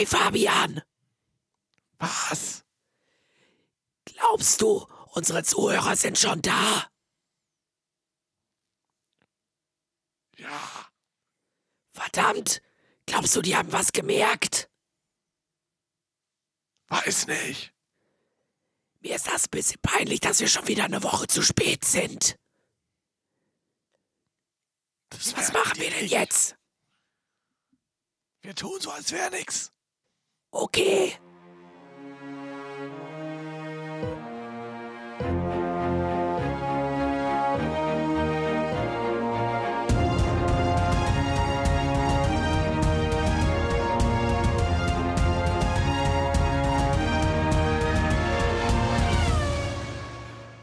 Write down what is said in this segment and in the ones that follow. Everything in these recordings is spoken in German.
Hey Fabian, Was? glaubst du, unsere Zuhörer sind schon da? Ja. Verdammt, glaubst du, die haben was gemerkt? Weiß nicht. Mir ist das ein bisschen peinlich, dass wir schon wieder eine Woche zu spät sind. Das Was machen wir denn nicht. jetzt? Wir tun so, als wäre nix. Okay.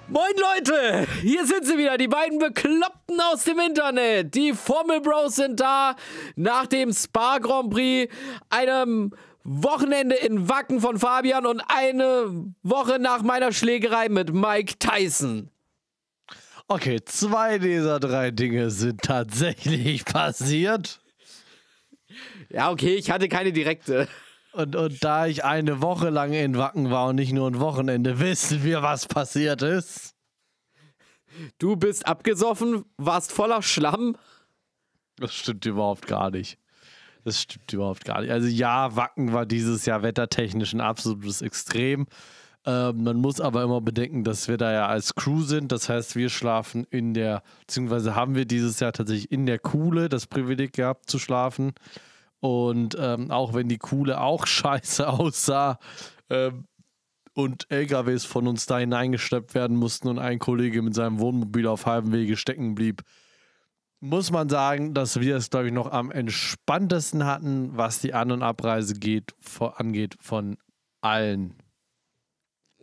Moin Leute, hier sind sie wieder, die beiden Bekloppten aus dem Internet. Die Formel Bros sind da nach dem Spa Grand Prix, einem Wochenende in Wacken von Fabian und eine Woche nach meiner Schlägerei mit Mike Tyson. Okay, zwei dieser drei Dinge sind tatsächlich passiert. Ja, okay, ich hatte keine direkte. Und, und da ich eine Woche lang in Wacken war und nicht nur ein Wochenende, wissen wir, was passiert ist. Du bist abgesoffen, warst voller Schlamm. Das stimmt überhaupt gar nicht. Das stimmt überhaupt gar nicht. Also ja, Wacken war dieses Jahr wettertechnisch ein absolutes Extrem. Ähm, man muss aber immer bedenken, dass wir da ja als Crew sind. Das heißt, wir schlafen in der, beziehungsweise haben wir dieses Jahr tatsächlich in der Kuhle das Privileg gehabt zu schlafen. Und ähm, auch wenn die Kuhle auch scheiße aussah ähm, und LKWs von uns da hineingeschleppt werden mussten und ein Kollege mit seinem Wohnmobil auf halbem Wege stecken blieb, muss man sagen, dass wir es, glaube ich, noch am entspanntesten hatten, was die An- und Abreise geht, vor, angeht von allen.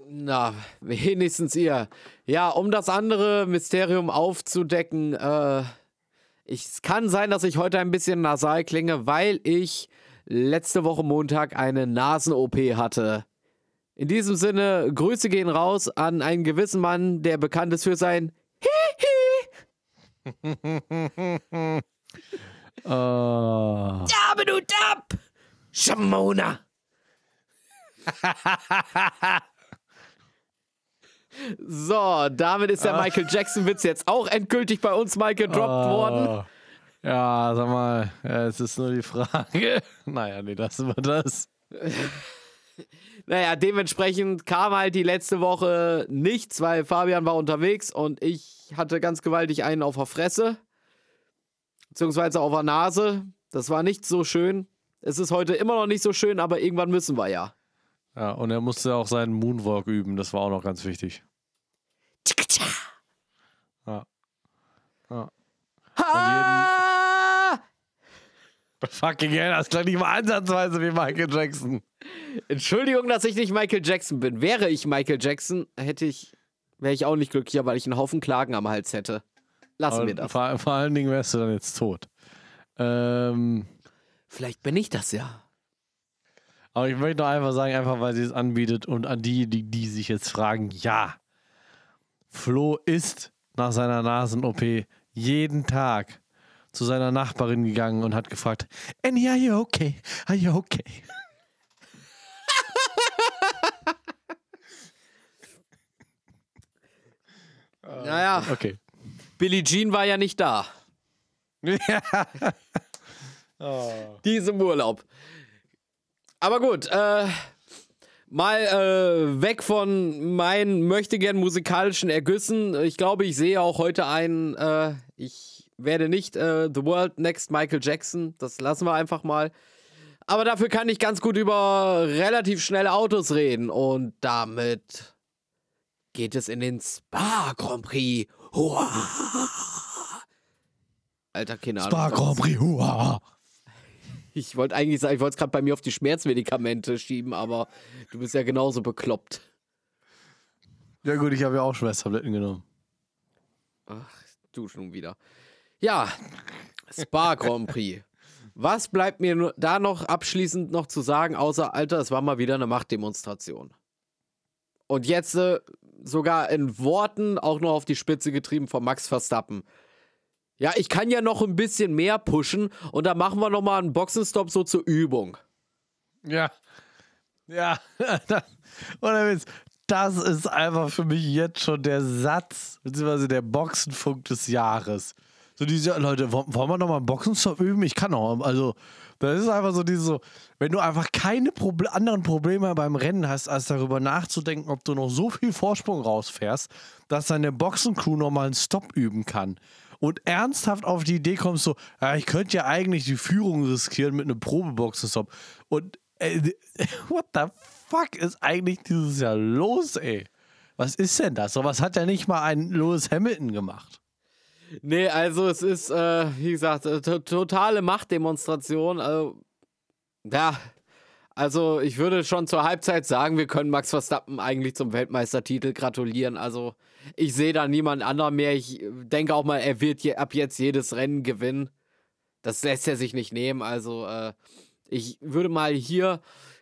Na, wenigstens ihr. Ja, um das andere Mysterium aufzudecken, äh, es kann sein, dass ich heute ein bisschen nasal klinge, weil ich letzte Woche Montag eine Nasen-OP hatte. In diesem Sinne, Grüße gehen raus an einen gewissen Mann, der bekannt ist für sein Äh, Dabe du Dab! Shamona! So, damit ist der Michael Jackson-Witz jetzt auch endgültig bei uns mal gedroppt worden. oh. Ja, sag mal, ja, es ist nur die Frage. Naja, nee, lassen wir das. Naja, dementsprechend kam halt die letzte Woche nichts, weil Fabian war unterwegs und ich hatte ganz gewaltig einen auf der Fresse. Beziehungsweise auf der Nase. Das war nicht so schön. Es ist heute immer noch nicht so schön, aber irgendwann müssen wir ja. Ja, und er musste auch seinen Moonwalk üben, das war auch noch ganz wichtig. Ja. ja. Ha! Fucking hell, das klingt nicht mal ansatzweise wie Michael Jackson. Entschuldigung, dass ich nicht Michael Jackson bin. Wäre ich Michael Jackson, hätte ich, wäre ich auch nicht glücklicher, weil ich einen Haufen Klagen am Hals hätte. Lassen Aber wir das. Vor, vor allen Dingen wärst du dann jetzt tot. Ähm, Vielleicht bin ich das ja. aber ich möchte noch einfach sagen, einfach weil sie es anbietet und an die, die, die sich jetzt fragen, ja, Flo ist nach seiner Nasen-OP jeden Tag zu seiner Nachbarin gegangen und hat gefragt, Annie, are you okay? Are you okay? Naja, Okay. Billie Jean war ja nicht da. Diesem Urlaub. Aber gut, äh, mal äh, weg von meinen möchtegern musikalischen Ergüssen. Ich glaube, ich sehe auch heute ein, äh, ich werde nicht äh, The World Next Michael Jackson. Das lassen wir einfach mal. Aber dafür kann ich ganz gut über relativ schnelle Autos reden. Und damit geht es in den Spa Grand Prix. Hua. Alter, keine Ahnung. Spa Grand Prix, hua. Ich wollte eigentlich sagen, ich wollte es gerade bei mir auf die Schmerzmedikamente schieben, aber du bist ja genauso bekloppt. Ja gut, ich habe ja auch Schmerztabletten genommen. Ach, du schon wieder. Ja, Spa Grand Prix. Was bleibt mir da noch abschließend noch zu sagen, außer, Alter, es war mal wieder eine Machtdemonstration. Und jetzt äh, sogar in Worten auch noch auf die Spitze getrieben von Max Verstappen. Ja, ich kann ja noch ein bisschen mehr pushen und da machen wir noch mal einen Boxenstopp so zur Übung. Ja. Ja. Oder. Das ist einfach für mich jetzt schon der Satz, beziehungsweise der Boxenfunk des Jahres. So diese Leute, wollen wir nochmal einen Boxenstopp üben? Ich kann noch. Also, das ist einfach so diese wenn du einfach keine Proble anderen Probleme beim Rennen hast, als darüber nachzudenken, ob du noch so viel Vorsprung rausfährst, dass deine Boxencrew nochmal einen Stop üben kann. Und ernsthaft auf die Idee kommst, so, ja, ich könnte ja eigentlich die Führung riskieren mit einem Probeboxenstopp. Und äh, what the fuck ist eigentlich dieses Jahr los, ey? Was ist denn das? So was hat ja nicht mal ein Lewis Hamilton gemacht. Nee, also es ist, äh, wie gesagt, äh, totale Machtdemonstration. Also, ja, also ich würde schon zur Halbzeit sagen, wir können Max Verstappen eigentlich zum Weltmeistertitel gratulieren. Also ich sehe da niemand anderen mehr. Ich denke auch mal, er wird je, ab jetzt jedes Rennen gewinnen. Das lässt er sich nicht nehmen. Also äh, ich würde mal hier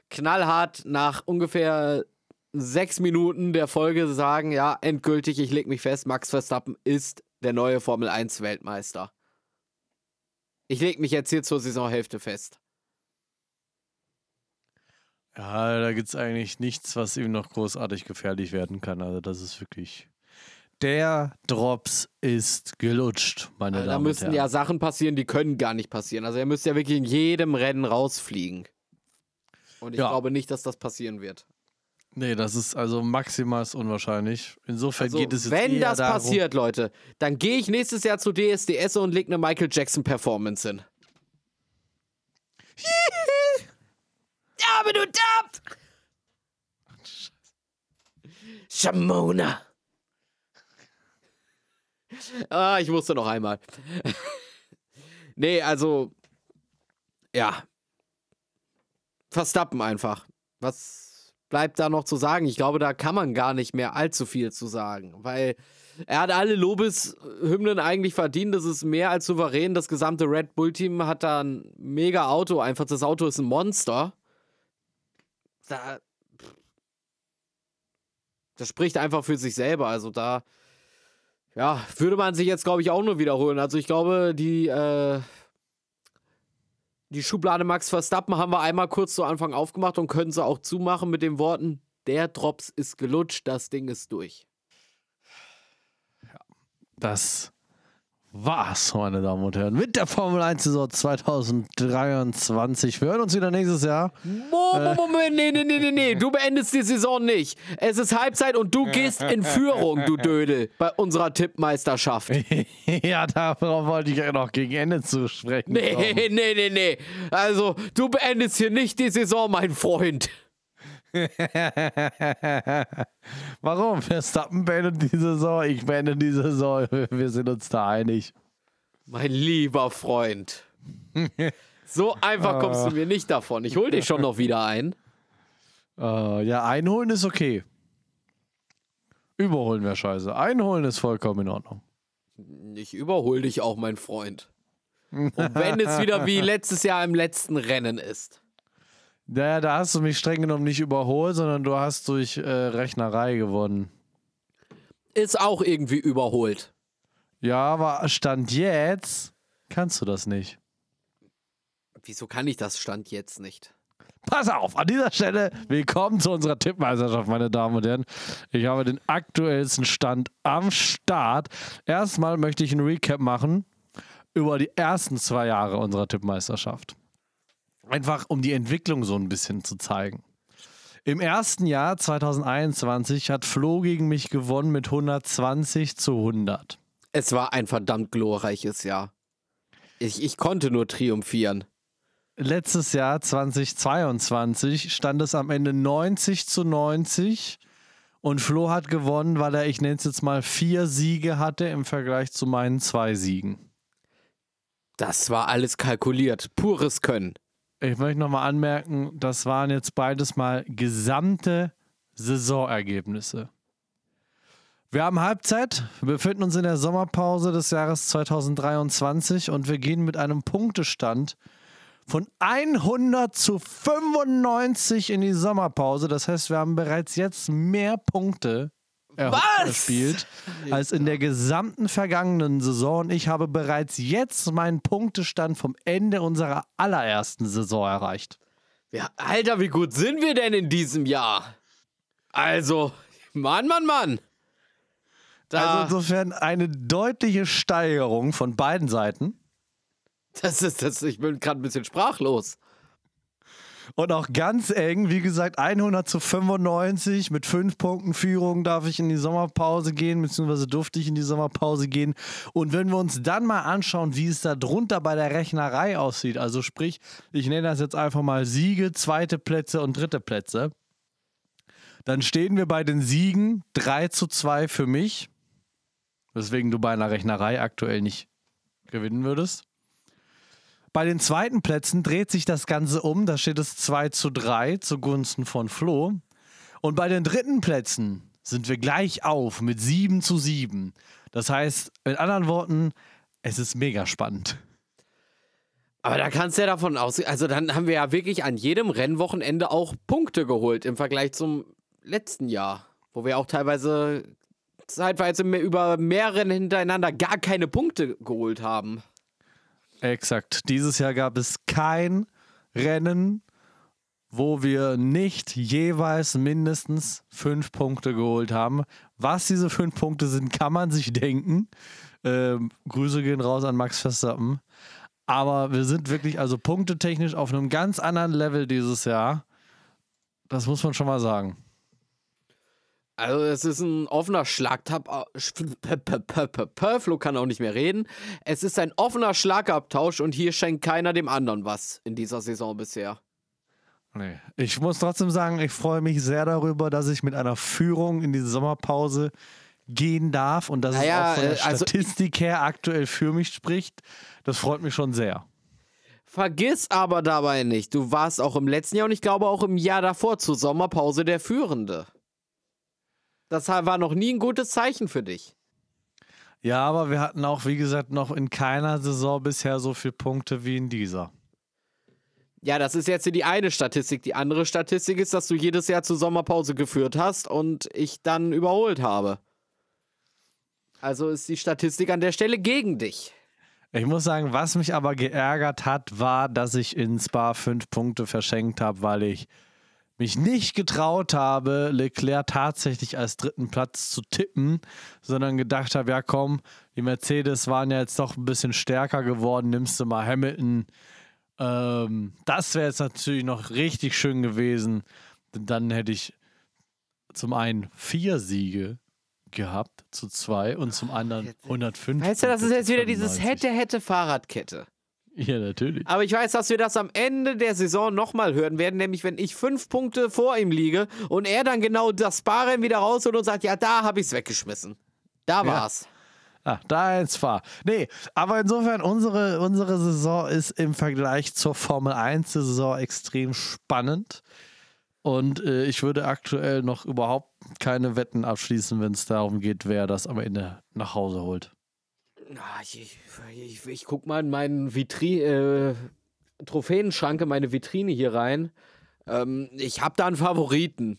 knallhart nach ungefähr sechs Minuten der Folge sagen, ja, endgültig, ich lege mich fest, Max Verstappen ist der neue Formel 1 Weltmeister. Ich lege mich jetzt hier zur Saisonhälfte fest. Ja, da gibt es eigentlich nichts, was ihm noch großartig gefährlich werden kann. Also das ist wirklich. Der Drops ist gelutscht, meine Also Damen da und müssen Herren. ja Sachen passieren, die können gar nicht passieren. Also er müsste ja wirklich in jedem Rennen rausfliegen. Und ich Ja. glaube nicht, dass das passieren wird. Nee, das ist also maximal unwahrscheinlich. Insofern Also, geht es jetzt wenn eher das darum, passiert, Leute, dann gehe ich nächstes Jahr zu DSDS und lege eine Michael Jackson Performance hin. ja, aber du dabt! Shamona. Ah, ich musste noch einmal. nee, also ja. Verstappen einfach. Was bleibt da noch zu sagen? Ich glaube, da kann man gar nicht mehr allzu viel zu sagen, weil er hat alle Lobeshymnen eigentlich verdient. Das ist mehr als souverän. Das gesamte Red Bull-Team hat da ein mega Auto. Einfach, das Auto ist ein Monster. Da, das spricht einfach für sich selber. Also da, ja, würde man sich jetzt, glaube ich, auch nur wiederholen. Also ich glaube, die, äh, die Schublade Max Verstappen haben wir einmal kurz zu Anfang aufgemacht und können sie auch zumachen mit den Worten, der Drops ist gelutscht, das Ding ist durch. Das war's, meine Damen und Herren, mit der Formel 1 Saison 2023. Wir hören uns wieder nächstes Jahr. Mo- Moment, nee, nee, nee, nee, nee, du beendest die Saison nicht. Es ist Halbzeit und du gehst in Führung, du Dödel, bei unserer Tippmeisterschaft. ja, darauf wollte ich ja noch gegen Ende zu sprechen. Nee, kommen. nee, nee, nee. Also, du beendest hier nicht die Saison, mein Freund. Warum? Verstappen beendet die Saison, ich beende die Saison. Wir sind uns da einig. Mein lieber Freund. So einfach kommst du mir nicht davon. Ich hol dich schon noch wieder ein. Äh, ja, einholen ist okay. Überholen wäre scheiße. Einholen ist vollkommen in Ordnung. Ich überhol dich auch, mein Freund. Und wenn es wieder wie letztes Jahr im letzten Rennen ist. Naja, da hast du mich streng genommen nicht überholt, sondern du hast durch äh, Rechnerei gewonnen. Ist auch irgendwie überholt. Ja, aber Stand jetzt kannst du das nicht. Wieso kann ich das Stand jetzt nicht? Pass auf, an dieser Stelle willkommen zu unserer Tippmeisterschaft, meine Damen und Herren. Ich habe den aktuellsten Stand am Start. Erstmal möchte ich einen Recap machen über die ersten zwei Jahre unserer Tippmeisterschaft. Einfach um die Entwicklung so ein bisschen zu zeigen. Im ersten Jahr 2021 hat Flo gegen mich gewonnen mit 120 zu 100. Es war ein verdammt glorreiches Jahr. Ich, ich konnte nur triumphieren. Letztes Jahr 2022 stand es am Ende 90 zu 90 und Flo hat gewonnen, weil er, ich nenne es jetzt mal, vier Siege hatte im Vergleich zu meinen zwei Siegen. Das war alles kalkuliert. Pures Können. Ich möchte nochmal anmerken, das waren jetzt beides mal gesamte Saisonergebnisse. Wir haben Halbzeit, wir befinden uns in der Sommerpause des Jahres 2023 und wir gehen mit einem Punktestand von 100 zu 95 in die Sommerpause. Das heißt, wir haben bereits jetzt mehr Punkte er- Was? erspielt als in der gesamten vergangenen Saison. Und ich habe bereits jetzt meinen Punktestand vom Ende unserer allerersten Saison erreicht. Ja, Alter, wie gut sind wir denn in diesem Jahr? Also, Mann, Mann, Mann. Da, Also insofern eine deutliche Steigerung von beiden Seiten. das ist das, ich bin gerade ein bisschen sprachlos. Und auch ganz eng, wie gesagt, 100 zu 95 mit fünf Punkten Führung darf ich in die Sommerpause gehen, beziehungsweise durfte ich in die Sommerpause gehen. Und wenn wir uns dann mal anschauen, wie es da drunter bei der Rechnerei aussieht, also sprich, ich nenne das jetzt einfach mal Siege, zweite Plätze und dritte Plätze, dann stehen wir bei den Siegen 3 zu 2 für mich, weswegen du bei einer Rechnerei aktuell nicht gewinnen würdest. Bei den zweiten Plätzen dreht sich das Ganze um. Da steht es 2 zu 3 zugunsten von Flo. Und bei den dritten Plätzen sind wir gleich auf mit 7 zu 7. Das heißt, mit anderen Worten, es ist mega spannend. Aber da kannst du ja davon aus, also dann haben wir ja wirklich an jedem Rennwochenende auch Punkte geholt im Vergleich zum letzten Jahr, wo wir auch teilweise zeitweise über mehr Rennen hintereinander gar keine Punkte geholt haben. Exakt. Dieses Jahr gab es kein Rennen, wo wir nicht jeweils mindestens fünf Punkte geholt haben. Was diese fünf Punkte sind, kann man sich denken. Ähm, Grüße gehen raus an Max Verstappen. Aber wir sind wirklich also punktetechnisch auf einem ganz anderen Level dieses Jahr. Das muss man schon mal sagen. Also es ist ein offener Schlagtab. Flo kann auch nicht mehr reden. Es ist ein offener Schlagabtausch und hier schenkt keiner dem anderen was in dieser Saison bisher. Nee. Ich muss trotzdem sagen, ich freue mich sehr darüber, dass ich mit einer Führung in die Sommerpause gehen darf und dass Naja, es auch von der äh, also- Statistik her aktuell für mich spricht. Das freut mich schon sehr. Vergiss aber dabei nicht, du warst auch im letzten Jahr und ich glaube auch im Jahr davor zur Sommerpause der Führende. Das war noch nie ein gutes Zeichen für dich. Ja, aber wir hatten auch, wie gesagt, noch in keiner Saison bisher so viele Punkte wie in dieser. Ja, das ist jetzt die eine Statistik. Die andere Statistik ist, dass du jedes Jahr zur Sommerpause geführt hast und ich dann überholt habe. Also ist die Statistik an der Stelle gegen dich. Ich muss sagen, was mich aber geärgert hat, war, dass ich in Spa fünf Punkte verschenkt habe, weil ich mich nicht getraut habe, Leclerc tatsächlich als dritten Platz zu tippen, sondern gedacht habe, ja komm, die Mercedes waren ja jetzt doch ein bisschen stärker geworden, nimmst du mal Hamilton. Ähm, das wäre jetzt natürlich noch richtig schön gewesen. Denn dann hätte ich zum einen vier Siege gehabt zu zwei und zum anderen 105. Weißt du, das ist jetzt wieder dieses 95. hätte, hätte Fahrradkette. Ja, natürlich. Aber ich weiß, dass wir das am Ende der Saison nochmal hören werden, nämlich wenn ich fünf Punkte vor ihm liege und er dann genau das Barrennen wieder rausholt und sagt, ja, da habe ich es weggeschmissen. Da war's. Ah, da ins Fahr. Nee, aber insofern, unsere, unsere Saison ist im Vergleich zur Formel 1 Saison extrem spannend. Und äh, ich würde aktuell noch überhaupt keine Wetten abschließen, wenn es darum geht, wer das am Ende nach Hause holt. Ich, ich, ich, ich guck mal in meinen Vitri äh, Trophäenschranke, meine Vitrine hier rein. Ähm, ich habe da einen Favoriten.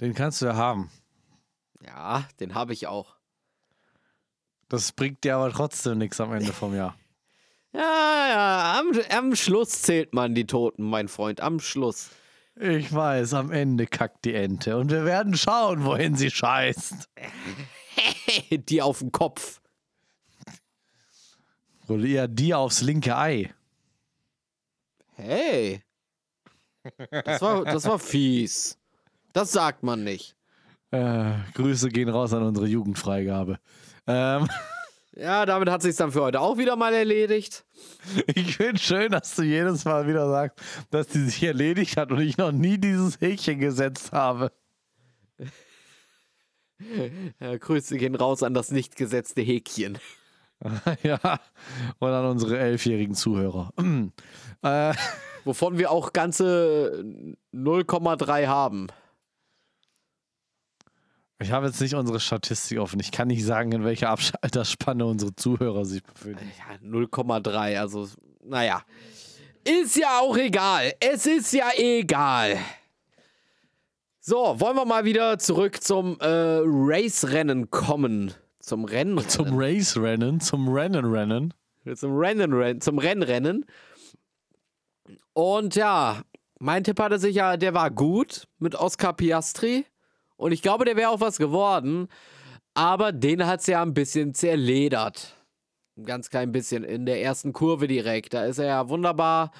Den kannst du ja haben. Ja, den habe ich auch. Das bringt dir aber trotzdem nichts am Ende vom Jahr. Ja, ja, am, am Schluss zählt man die Toten, mein Freund, am Schluss. Ich weiß, am Ende kackt die Ente. Und wir werden schauen, wohin sie scheißt. die auf den Kopf. Oder eher dir aufs linke Ei. Hey. Das war, das war fies. Das sagt man nicht. Äh, Grüße gehen raus an unsere Jugendfreigabe. Ähm, Ja, damit hat sich's dann für heute auch wieder mal erledigt. ich finde schön, dass du jedes Mal wieder sagst, dass die sich erledigt hat und ich noch nie dieses Häkchen gesetzt habe. Ja, Grüße gehen raus an das nicht gesetzte Häkchen. ja, und an unsere elfjährigen Zuhörer. äh, Wovon wir auch ganze 0,3 haben. ich habe jetzt nicht unsere Statistik offen. Ich kann nicht sagen, in welcher Altersspanne unsere Zuhörer sich befinden. Ja, 0,3, also, naja. Ist ja auch egal. Es ist ja egal. So, wollen wir mal wieder zurück zum äh, Race-Rennen kommen. Zum Rennen. Zum Race-Rennen, zum Rennen-Rennen. zum Rennen, Rennen, zum Rennrennen. Und ja, mein Tipp hatte sich ja, der war gut mit Oscar Piastri. Und ich glaube, der wäre auch was geworden. Aber den hat es ja ein bisschen zerledert. Ein ganz klein bisschen in der ersten Kurve direkt. Da ist er ja wunderbar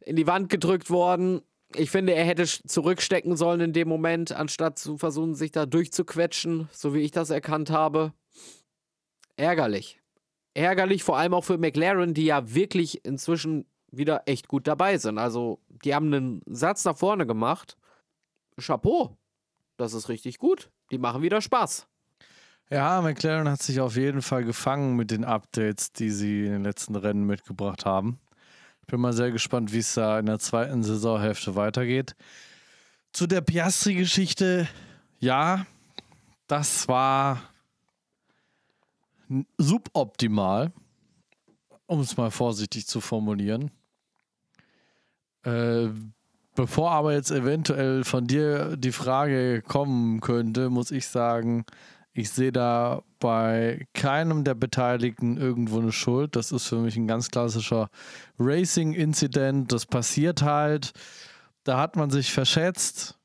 in die Wand gedrückt worden. Ich finde, er hätte zurückstecken sollen in dem Moment, anstatt zu versuchen, sich da durchzuquetschen, so wie ich das erkannt habe. Ärgerlich. Ärgerlich, vor allem auch für McLaren, die ja wirklich inzwischen wieder echt gut dabei sind. Also, die haben einen Satz nach vorne gemacht. Chapeau. Das ist richtig gut. Die machen wieder Spaß. Ja, McLaren hat sich auf jeden Fall gefangen mit den Updates, die sie in den letzten Rennen mitgebracht haben. Bin mal sehr gespannt, wie es da in der zweiten Saisonhälfte weitergeht. Zu der Piastri-Geschichte, ja, das war suboptimal, um es mal vorsichtig zu formulieren. Äh, bevor aber jetzt eventuell von dir die Frage kommen könnte, muss ich sagen, ich sehe da bei keinem der Beteiligten irgendwo eine Schuld. Das ist für mich ein ganz klassischer Racing-Incident. Das passiert halt. Da hat man sich verschätzt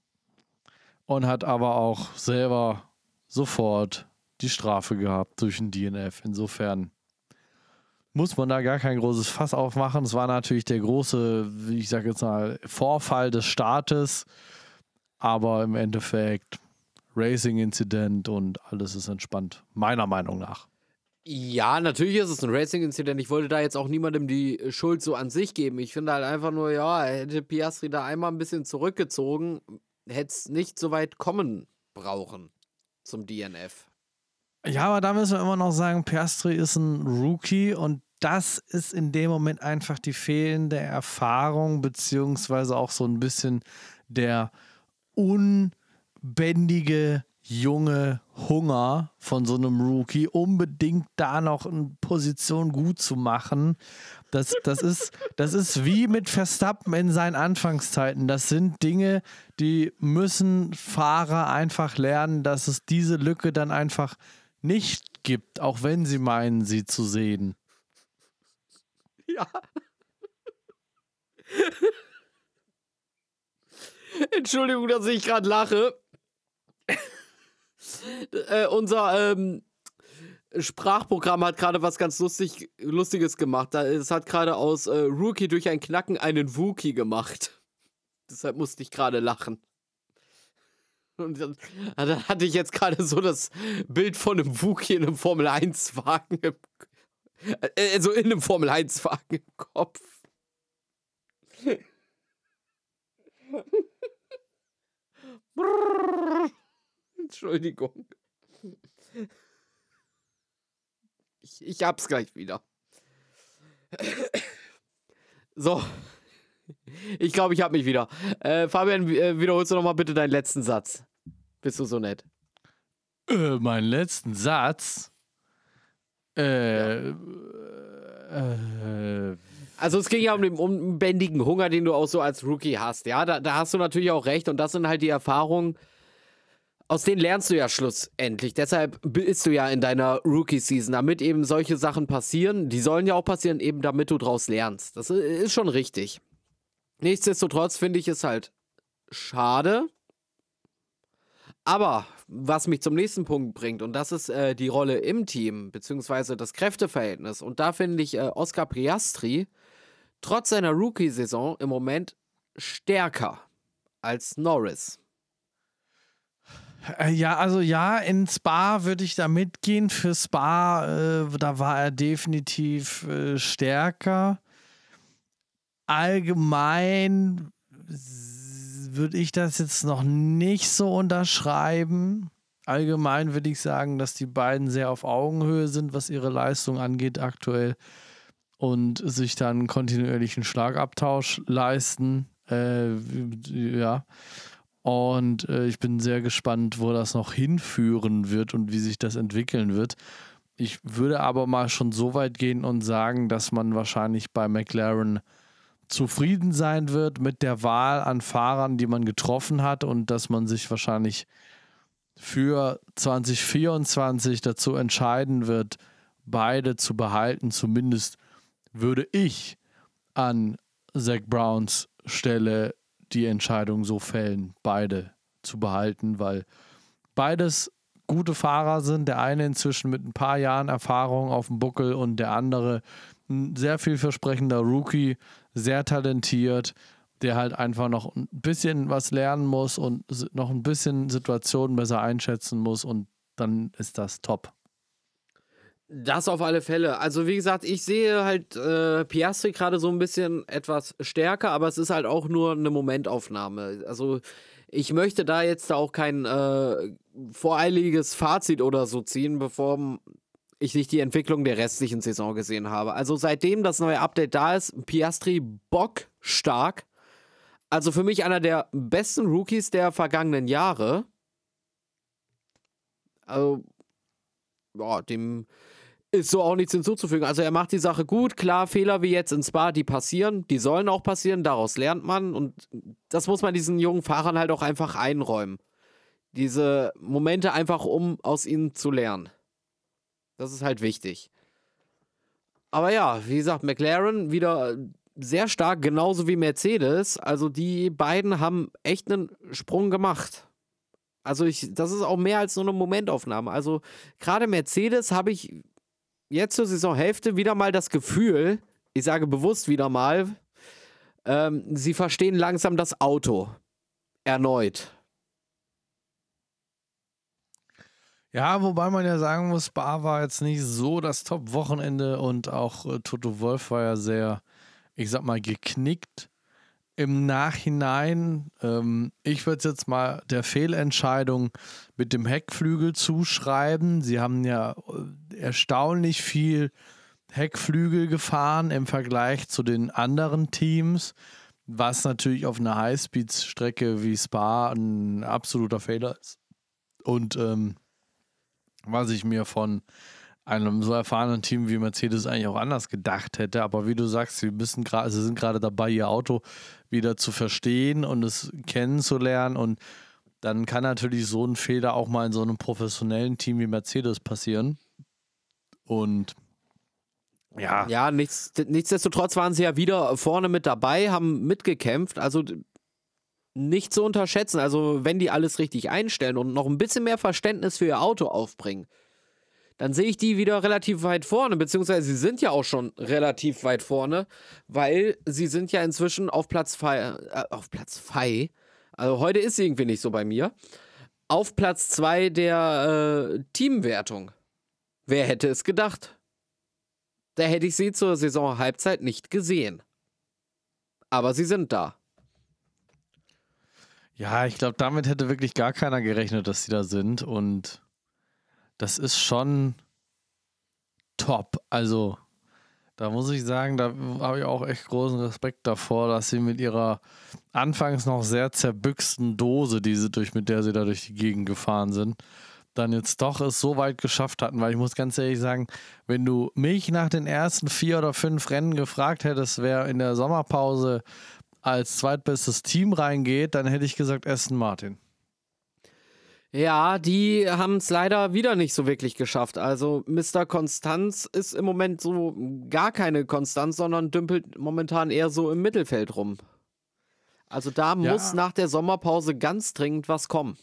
und hat aber auch selber sofort die Strafe gehabt durch den DNF. Insofern muss man da gar kein großes Fass aufmachen. Es war natürlich der große, wie ich sage jetzt mal, Vorfall des Staates. Aber im Endeffekt Racing-Incident und alles ist entspannt, meiner Meinung nach. Ja, natürlich ist es ein Racing-Incident. Ich wollte da jetzt auch niemandem die Schuld so an sich geben. Ich finde halt einfach nur, ja, hätte Piastri da einmal ein bisschen zurückgezogen, hätte es nicht so weit kommen brauchen zum DNF. Ja, aber da müssen wir immer noch sagen, Piastri ist ein Rookie und das ist in dem Moment einfach die fehlende Erfahrung, beziehungsweise auch so ein bisschen der un bändige junge Hunger von so einem Rookie, unbedingt da noch eine Position gut zu machen. Das, das, ist, das ist wie mit Verstappen in seinen Anfangszeiten. Das sind Dinge, die müssen Fahrer einfach lernen, dass es diese Lücke dann einfach nicht gibt, auch wenn sie meinen, sie zu sehen. Ja. Entschuldigung, dass ich gerade lache. äh, unser ähm, Sprachprogramm hat gerade was ganz lustig, Lustiges gemacht. Es hat gerade aus äh, Rookie durch ein Knacken einen Wookie gemacht. Deshalb musste ich gerade lachen. Und dann, dann, hatte ich jetzt gerade so das Bild von einem Wookie in einem Formel-1-Wagen im äh, also in einem Formel-1-Wagen im Kopf. Entschuldigung. Ich, ich hab's gleich wieder. So. Ich glaube, ich hab mich wieder. Äh, Fabian, äh, wiederholst du nochmal bitte deinen letzten Satz. Bist du so nett? Äh, meinen letzten Satz? Äh, ja. äh, also es ging ja um den unbändigen Hunger, den du auch so als Rookie hast. Ja, da, da hast du natürlich auch recht. Und das sind halt die Erfahrungen, aus denen lernst du ja schlussendlich. Deshalb bist du ja in deiner Rookie-Season, damit eben solche Sachen passieren. Die sollen ja auch passieren, eben damit du draus lernst. Das ist schon richtig. Nichtsdestotrotz finde ich es halt schade. Aber was mich zum nächsten Punkt bringt, und das ist äh, die Rolle im Team, beziehungsweise das Kräfteverhältnis. Und da finde ich äh, Oscar Priastri trotz seiner Rookie-Saison im Moment stärker als Norris. Äh, ja, also ja, in Spa würde ich da mitgehen. Für Spa, äh, da war er definitiv äh, stärker. Allgemein würde ich das jetzt noch nicht so unterschreiben. Allgemein würde ich sagen, dass die beiden sehr auf Augenhöhe sind, was ihre Leistung angeht aktuell und sich dann kontinuierlichen Schlagabtausch leisten. Äh, ja. Und äh, ich bin sehr gespannt, wo das noch hinführen wird und wie sich das entwickeln wird. Ich würde aber mal schon so weit gehen und sagen, dass man wahrscheinlich bei McLaren zufrieden sein wird mit der Wahl an Fahrern, die man getroffen hat und dass man sich wahrscheinlich für 2024 dazu entscheiden wird, beide zu behalten. Zumindest würde ich an Zach Browns Stelle die Entscheidung so fällen, beide zu behalten, weil beides gute Fahrer sind. Der eine inzwischen mit ein paar Jahren Erfahrung auf dem Buckel und der andere ein sehr vielversprechender Rookie, sehr talentiert, der halt einfach noch ein bisschen was lernen muss und noch ein bisschen Situationen besser einschätzen muss und dann ist das top. Das auf alle Fälle. Also wie gesagt, ich sehe halt äh, Piastri gerade so ein bisschen etwas stärker, aber es ist halt auch nur eine Momentaufnahme. Also ich möchte da jetzt auch kein äh, voreiliges Fazit oder so ziehen, bevor ich nicht die Entwicklung der restlichen Saison gesehen habe. Also seitdem das neue Update da ist, Piastri Bock stark. Also für mich einer der besten Rookies der vergangenen Jahre. Also, ja, dem ist so auch nichts hinzuzufügen. Also er macht die Sache gut. Klar, Fehler wie jetzt in Spa, die passieren, die sollen auch passieren, daraus lernt man. Und das muss man diesen jungen Fahrern halt auch einfach einräumen. Diese Momente einfach, um aus ihnen zu lernen. Das ist halt wichtig. Aber ja, wie gesagt, McLaren wieder sehr stark, genauso wie Mercedes. Also die beiden haben echt einen Sprung gemacht. Also ich, das ist auch mehr als nur eine Momentaufnahme. Also gerade Mercedes habe ich jetzt zur Saisonhälfte wieder mal das Gefühl, ich sage bewusst wieder mal, ähm, sie verstehen langsam das Auto. Erneut. Ja, wobei man ja sagen muss, Bar war jetzt nicht so das Top-Wochenende und auch äh, Toto Wolf war ja sehr, ich sag mal, geknickt im Nachhinein. Ähm, ich würde es jetzt mal der Fehlentscheidung mit dem Heckflügel zuschreiben. Sie haben ja äh, erstaunlich viel Heckflügel gefahren im Vergleich zu den anderen Teams, was natürlich auf einer Highspeed-Strecke wie Spa ein absoluter Fehler ist. Und ähm, was ich mir von einem so erfahrenen Team wie Mercedes eigentlich auch anders gedacht hätte. Aber wie du sagst, sie müssen sie sind gerade dabei, ihr Auto wieder zu verstehen und es kennenzulernen. Und dann kann natürlich so ein Fehler auch mal in so einem professionellen Team wie Mercedes passieren. Und ja. Ja, nichts, nichtsdestotrotz waren sie ja wieder vorne mit dabei, haben mitgekämpft. Also nicht zu unterschätzen. Also, wenn die alles richtig einstellen und noch ein bisschen mehr Verständnis für ihr Auto aufbringen, dann sehe ich die wieder relativ weit vorne, beziehungsweise sie sind ja auch schon relativ weit vorne, weil sie sind ja inzwischen auf Platz 5, äh, auf Platz 5, also heute ist sie irgendwie nicht so bei mir, auf Platz 2 der äh, Teamwertung. Wer hätte es gedacht? Da hätte ich sie zur Saison-Halbzeit nicht gesehen. Aber sie sind da. Ja, ich glaube, damit hätte wirklich gar keiner gerechnet, dass sie da sind und das ist schon top. Also, da muss ich sagen, da habe ich auch echt großen Respekt davor, dass sie mit ihrer anfangs noch sehr zerbüchsten Dose, die sie durch, mit der sie da durch die Gegend gefahren sind, dann jetzt doch es so weit geschafft hatten, weil ich muss ganz ehrlich sagen, wenn du mich nach den ersten vier oder fünf Rennen gefragt hättest, wer in der Sommerpause als zweitbestes Team reingeht, dann hätte ich gesagt Aston Martin. Ja, die haben es leider wieder nicht so wirklich geschafft. Also Mr. Konstanz ist im Moment so gar keine Konstanz, sondern dümpelt momentan eher so im Mittelfeld rum. Also da ja. muss nach der Sommerpause ganz dringend was kommen.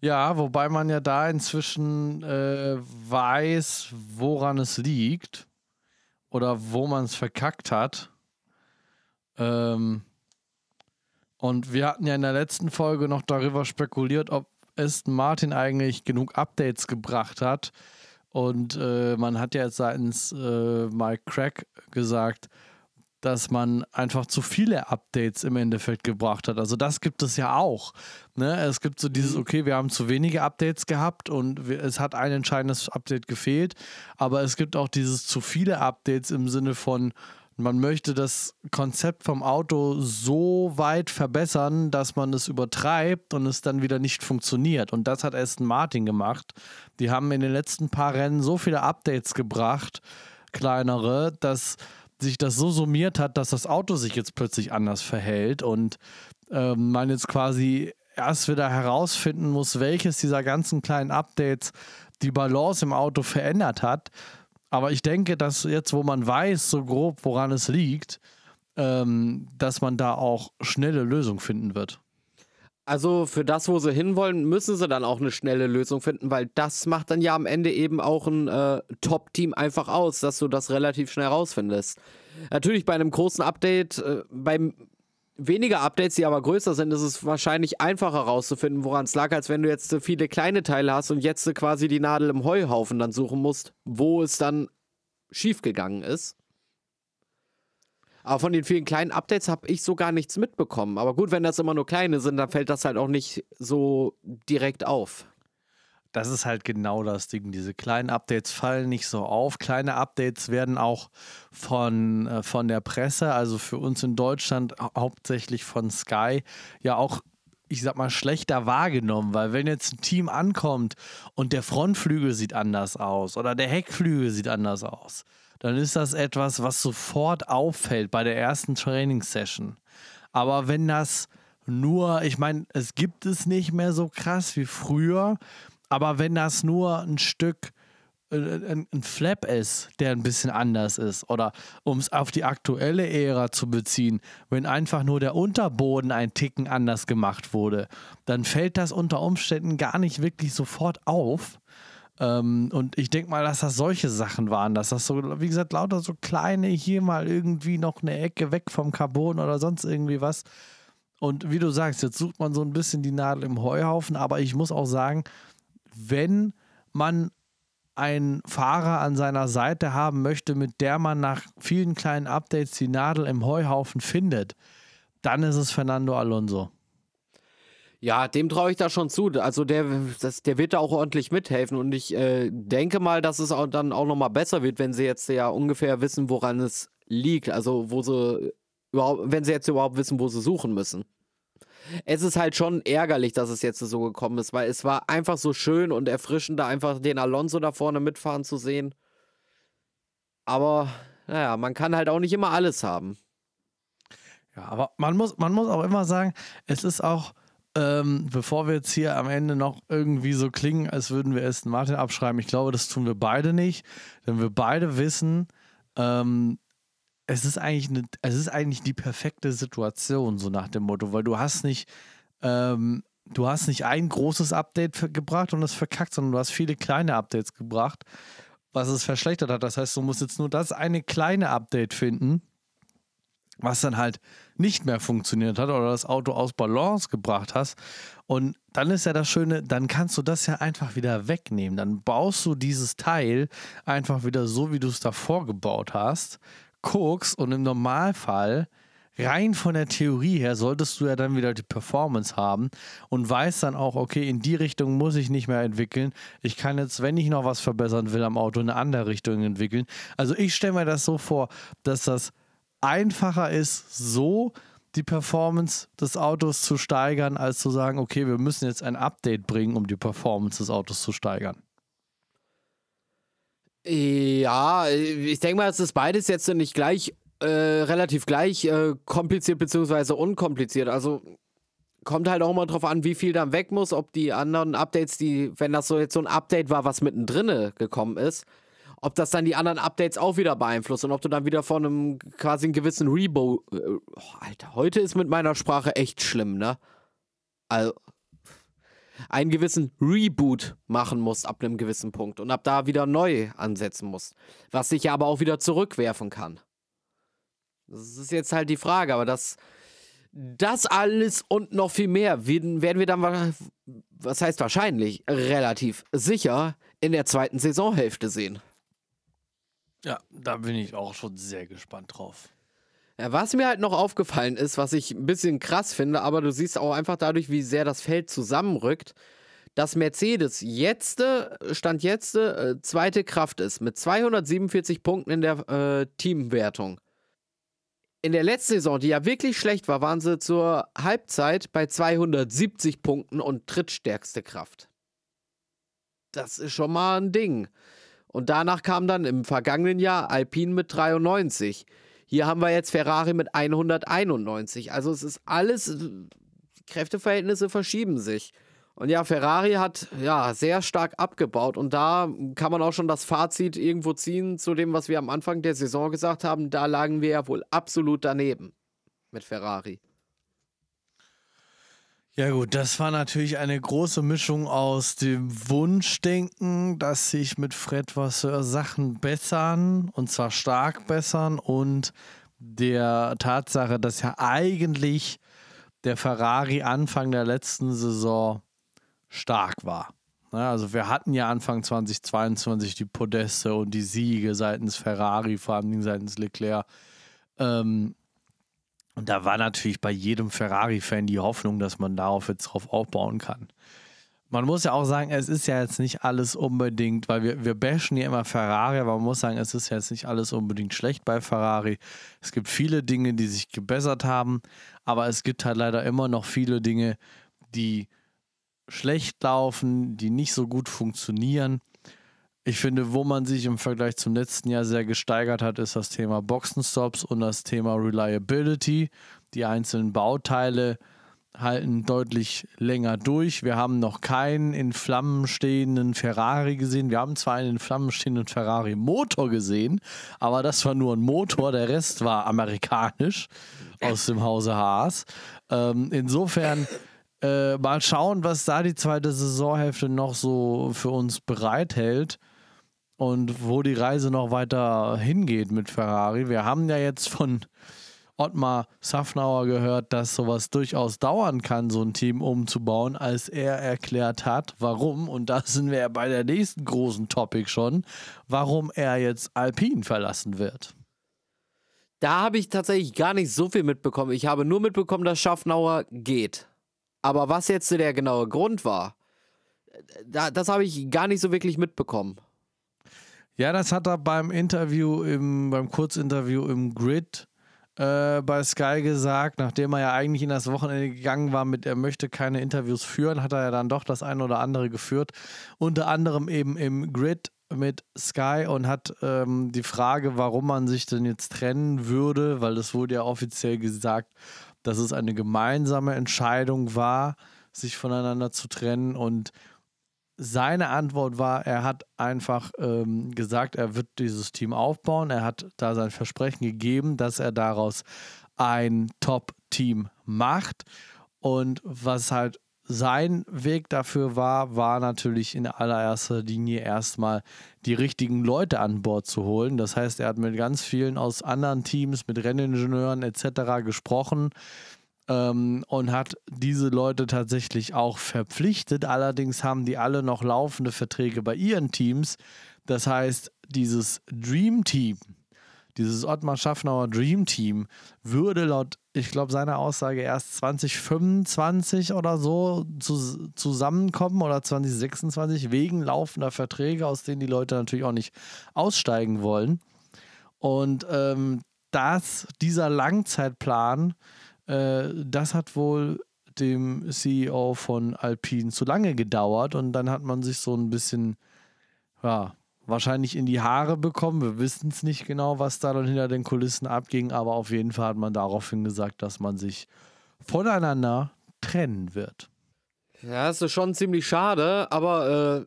Ja, wobei man ja da inzwischen äh, weiß, woran es liegt oder wo man es verkackt hat. Ähm, und wir hatten ja in der letzten Folge noch darüber spekuliert, ob Aston Martin eigentlich genug Updates gebracht hat. Und äh, man hat ja jetzt seitens äh, Mike Crack gesagt, dass man einfach zu viele Updates im Endeffekt gebracht hat. Also das gibt es ja auch. Ne? Es gibt so dieses, mhm. okay, wir haben zu wenige Updates gehabt und wir, es hat ein entscheidendes Update gefehlt, aber es gibt auch dieses zu viele Updates im Sinne von, man möchte das Konzept vom Auto so weit verbessern, dass man es übertreibt und es dann wieder nicht funktioniert. Und das hat Aston Martin gemacht. Die haben in den letzten paar Rennen so viele Updates gebracht, kleinere, dass sich das so summiert hat, dass das Auto sich jetzt plötzlich anders verhält und äh, man jetzt quasi erst wieder herausfinden muss, welches dieser ganzen kleinen Updates die Balance im Auto verändert hat. Aber ich denke, dass jetzt, wo man weiß, so grob, woran es liegt, ähm, dass man da auch schnelle Lösungen finden wird. Also für das, wo sie hinwollen, müssen sie dann auch eine schnelle Lösung finden, weil das macht dann ja am Ende eben auch ein äh, Top-Team einfach aus, dass du das relativ schnell rausfindest. Natürlich bei einem großen Update, äh, beim weniger Updates, die aber größer sind, ist es wahrscheinlich einfacher rauszufinden, woran es lag, als wenn du jetzt viele kleine Teile hast und jetzt quasi die Nadel im Heuhaufen dann suchen musst, wo es dann schiefgegangen ist. Aber von den vielen kleinen Updates habe ich so gar nichts mitbekommen. Aber gut, wenn das immer nur kleine sind, dann fällt das halt auch nicht so direkt auf. Das ist halt genau das Ding. Diese kleinen Updates fallen nicht so auf. Kleine Updates werden auch von, äh, von der Presse, also für uns in Deutschland hauptsächlich von Sky, ja auch ich sag mal, schlechter wahrgenommen, weil wenn jetzt ein Team ankommt und der Frontflügel sieht anders aus oder der Heckflügel sieht anders aus, dann ist das etwas, was sofort auffällt bei der ersten Trainingssession. Aber wenn das nur, ich meine, es gibt es nicht mehr so krass wie früher, aber wenn das nur ein Stück äh, ein, ein Flap ist, der ein bisschen anders ist, oder um es auf die aktuelle Ära zu beziehen, wenn einfach nur der Unterboden ein Ticken anders gemacht wurde, dann fällt das unter Umständen gar nicht wirklich sofort auf. Ähm, und ich denke mal, dass das solche Sachen waren, dass das so, wie gesagt, lauter so kleine, hier mal irgendwie noch eine Ecke weg vom Carbon oder sonst irgendwie was. Und wie du sagst, jetzt sucht man so ein bisschen die Nadel im Heuhaufen, aber ich muss auch sagen, wenn man einen Fahrer an seiner Seite haben möchte, mit der man nach vielen kleinen Updates die Nadel im Heuhaufen findet, dann ist es Fernando Alonso. Ja, dem traue ich da schon zu. Also der, das, der wird da auch ordentlich mithelfen und ich äh, denke mal, dass es auch dann auch nochmal besser wird, wenn sie jetzt ja ungefähr wissen, woran es liegt. Also wo sie überhaupt, wenn sie jetzt überhaupt wissen, wo sie suchen müssen. Es ist halt schon ärgerlich, dass es jetzt so gekommen ist, weil es war einfach so schön und erfrischend, da einfach den Alonso da vorne mitfahren zu sehen. Aber naja, man kann halt auch nicht immer alles haben. Ja, aber man muss, man muss auch immer sagen, es ist auch ähm, bevor wir jetzt hier am Ende noch irgendwie so klingen, als würden wir Aston Martin abschreiben, ich glaube, das tun wir beide nicht, denn wir beide wissen, ähm, es ist eigentlich eine, es ist eigentlich die perfekte Situation, so nach dem Motto, weil du hast nicht, ähm, du hast nicht ein großes Update gebracht und es verkackt, sondern du hast viele kleine Updates gebracht, was es verschlechtert hat. Das heißt, du musst jetzt nur das eine kleine Update finden, was dann halt nicht mehr funktioniert hat oder das Auto aus Balance gebracht hast. Und dann ist ja das Schöne, dann kannst du das ja einfach wieder wegnehmen. Dann baust du dieses Teil einfach wieder so, wie du es davor gebaut hast, guckst und im Normalfall rein von der Theorie her solltest du ja dann wieder die Performance haben und weißt dann auch, okay, in die Richtung muss ich nicht mehr entwickeln. Ich kann jetzt, wenn ich noch was verbessern will am Auto, in eine andere Richtung entwickeln. Also ich stelle mir das so vor, dass das einfacher ist, so die Performance des Autos zu steigern, als zu sagen, okay, wir müssen jetzt ein Update bringen, um die Performance des Autos zu steigern. Ja, ich denke mal, es ist beides jetzt nicht gleich, äh, relativ gleich äh, kompliziert bzw. unkompliziert. Also kommt halt auch mal drauf an, wie viel dann weg muss, ob die anderen Updates, die, wenn das so jetzt so ein Update war, was mittendrin gekommen ist, ob das dann die anderen Updates auch wieder beeinflusst und ob du dann wieder von einem quasi einen gewissen Reboot. Äh, oh, Alter, heute ist mit meiner Sprache echt schlimm, ne? Also einen gewissen Reboot machen musst ab einem gewissen Punkt und ab da wieder neu ansetzen musst. Was sich ja aber auch wieder zurückwerfen kann. Das ist jetzt halt die Frage, aber das, das alles und noch viel mehr werden wir dann, was heißt wahrscheinlich, relativ sicher in der zweiten Saisonhälfte sehen. Ja, da bin ich auch schon sehr gespannt drauf. Ja, was mir halt noch aufgefallen ist, was ich ein bisschen krass finde, aber du siehst auch einfach dadurch, wie sehr das Feld zusammenrückt, dass Mercedes jetzt, Stand jetzt, äh, zweite Kraft ist, mit 247 Punkten in der äh, Teamwertung. In der letzten Saison, die ja wirklich schlecht war, waren sie zur Halbzeit bei 270 Punkten und drittstärkste Kraft. Das ist schon mal ein Ding. Und danach kam dann im vergangenen Jahr Alpine mit 93. Hier haben wir jetzt Ferrari mit 191. Also es ist alles, Kräfteverhältnisse verschieben sich. Und ja, Ferrari hat ja sehr stark abgebaut und da kann man auch schon das Fazit irgendwo ziehen zu dem, was wir am Anfang der Saison gesagt haben. Da lagen wir ja wohl absolut daneben mit Ferrari. Ja gut, das war natürlich eine große Mischung aus dem Wunschdenken, dass sich mit Fred Vasseur Sachen bessern und zwar stark bessern und der Tatsache, dass ja eigentlich der Ferrari Anfang der letzten Saison stark war. Also wir hatten ja Anfang 2022 die Podeste und die Siege seitens Ferrari, vor allem seitens Leclerc. Ähm, und da war natürlich bei jedem Ferrari-Fan die Hoffnung, dass man darauf jetzt drauf aufbauen kann. Man muss ja auch sagen, es ist ja jetzt nicht alles unbedingt, weil wir, wir bashen ja immer Ferrari, aber man muss sagen, es ist ja jetzt nicht alles unbedingt schlecht bei Ferrari. Es gibt viele Dinge, die sich gebessert haben, aber es gibt halt leider immer noch viele Dinge, die schlecht laufen, die nicht so gut funktionieren. Ich finde, wo man sich im Vergleich zum letzten Jahr sehr gesteigert hat, ist das Thema Boxenstops und das Thema Reliability. Die einzelnen Bauteile halten deutlich länger durch. Wir haben noch keinen in Flammen stehenden Ferrari gesehen. Wir haben zwar einen in Flammen stehenden Ferrari Motor gesehen, aber das war nur ein Motor. Der Rest war amerikanisch aus dem Hause Haas. Ähm, insofern äh, mal schauen, was da die zweite Saisonhälfte noch so für uns bereithält und wo die Reise noch weiter hingeht mit Ferrari. Wir haben ja jetzt von Ottmar Safnauer gehört, dass sowas durchaus dauern kann, so ein Team umzubauen, als er erklärt hat, warum, und da sind wir ja bei der nächsten großen Topic schon, warum er jetzt Alpine verlassen wird. Da habe ich tatsächlich gar nicht so viel mitbekommen. Ich habe nur mitbekommen, dass Schaffnauer geht. Aber was jetzt der genaue Grund war, da, das habe ich gar nicht so wirklich mitbekommen. Ja, das hat er beim Interview, im, beim Kurzinterview im Grid äh, bei Sky gesagt, nachdem er ja eigentlich in das Wochenende gegangen war mit, er möchte keine Interviews führen, hat er ja dann doch das eine oder andere geführt. Unter anderem eben im Grid mit Sky und hat ähm, die Frage, warum man sich denn jetzt trennen würde, weil es wurde ja offiziell gesagt, dass es eine gemeinsame Entscheidung war, sich voneinander zu trennen und seine Antwort war, er hat einfach ähm, gesagt, er wird dieses Team aufbauen. Er hat da sein Versprechen gegeben, dass er daraus ein Top-Team macht. Und was halt sein Weg dafür war, war natürlich in allererster Linie erstmal die richtigen Leute an Bord zu holen. Das heißt, er hat mit ganz vielen aus anderen Teams, mit Renningenieuren etc. gesprochen ähm, und hat diese Leute tatsächlich auch verpflichtet. Allerdings haben die alle noch laufende Verträge bei ihren Teams. Das heißt, dieses Dream Team, dieses Ottmar Schaffnauer Dream Team würde laut, ich glaube, seiner Aussage erst 2025 oder so zu, zusammenkommen oder 2026 wegen laufender Verträge, aus denen die Leute natürlich auch nicht aussteigen wollen. Und ähm, das, dieser Langzeitplan das hat wohl dem CEO von Alpine zu lange gedauert und dann hat man sich so ein bisschen, ja, wahrscheinlich in die Haare bekommen. Wir wissen es nicht genau, was da dann hinter den Kulissen abging, aber auf jeden Fall hat man daraufhin gesagt, dass man sich voneinander trennen wird. Ja, das ist schon ziemlich schade, aber äh,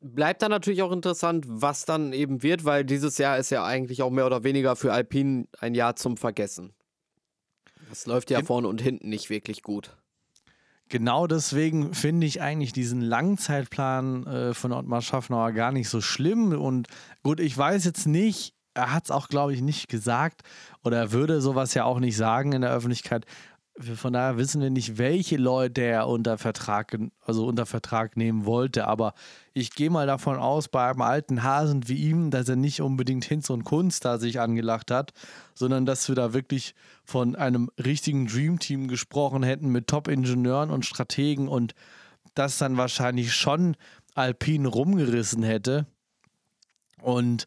bleibt dann natürlich auch interessant, was dann eben wird, weil dieses Jahr ist ja eigentlich auch mehr oder weniger für Alpine ein Jahr zum Vergessen. Das läuft ja vorne und hinten nicht wirklich gut. Genau deswegen finde ich eigentlich diesen Langzeitplan äh, von Ottmar Schaffnauer gar nicht so schlimm. Und gut, ich weiß jetzt nicht, er hat es auch, glaube ich, nicht gesagt oder er würde sowas ja auch nicht sagen in der Öffentlichkeit, von daher wissen wir nicht, welche Leute er unter Vertrag, also unter Vertrag nehmen wollte. Aber ich gehe mal davon aus, bei einem alten Hasen wie ihm, dass er nicht unbedingt Hinz und Kunst da sich angelacht hat, sondern dass wir da wirklich von einem richtigen Dreamteam gesprochen hätten mit Top-Ingenieuren und Strategen und das dann wahrscheinlich schon Alpine rumgerissen hätte. Und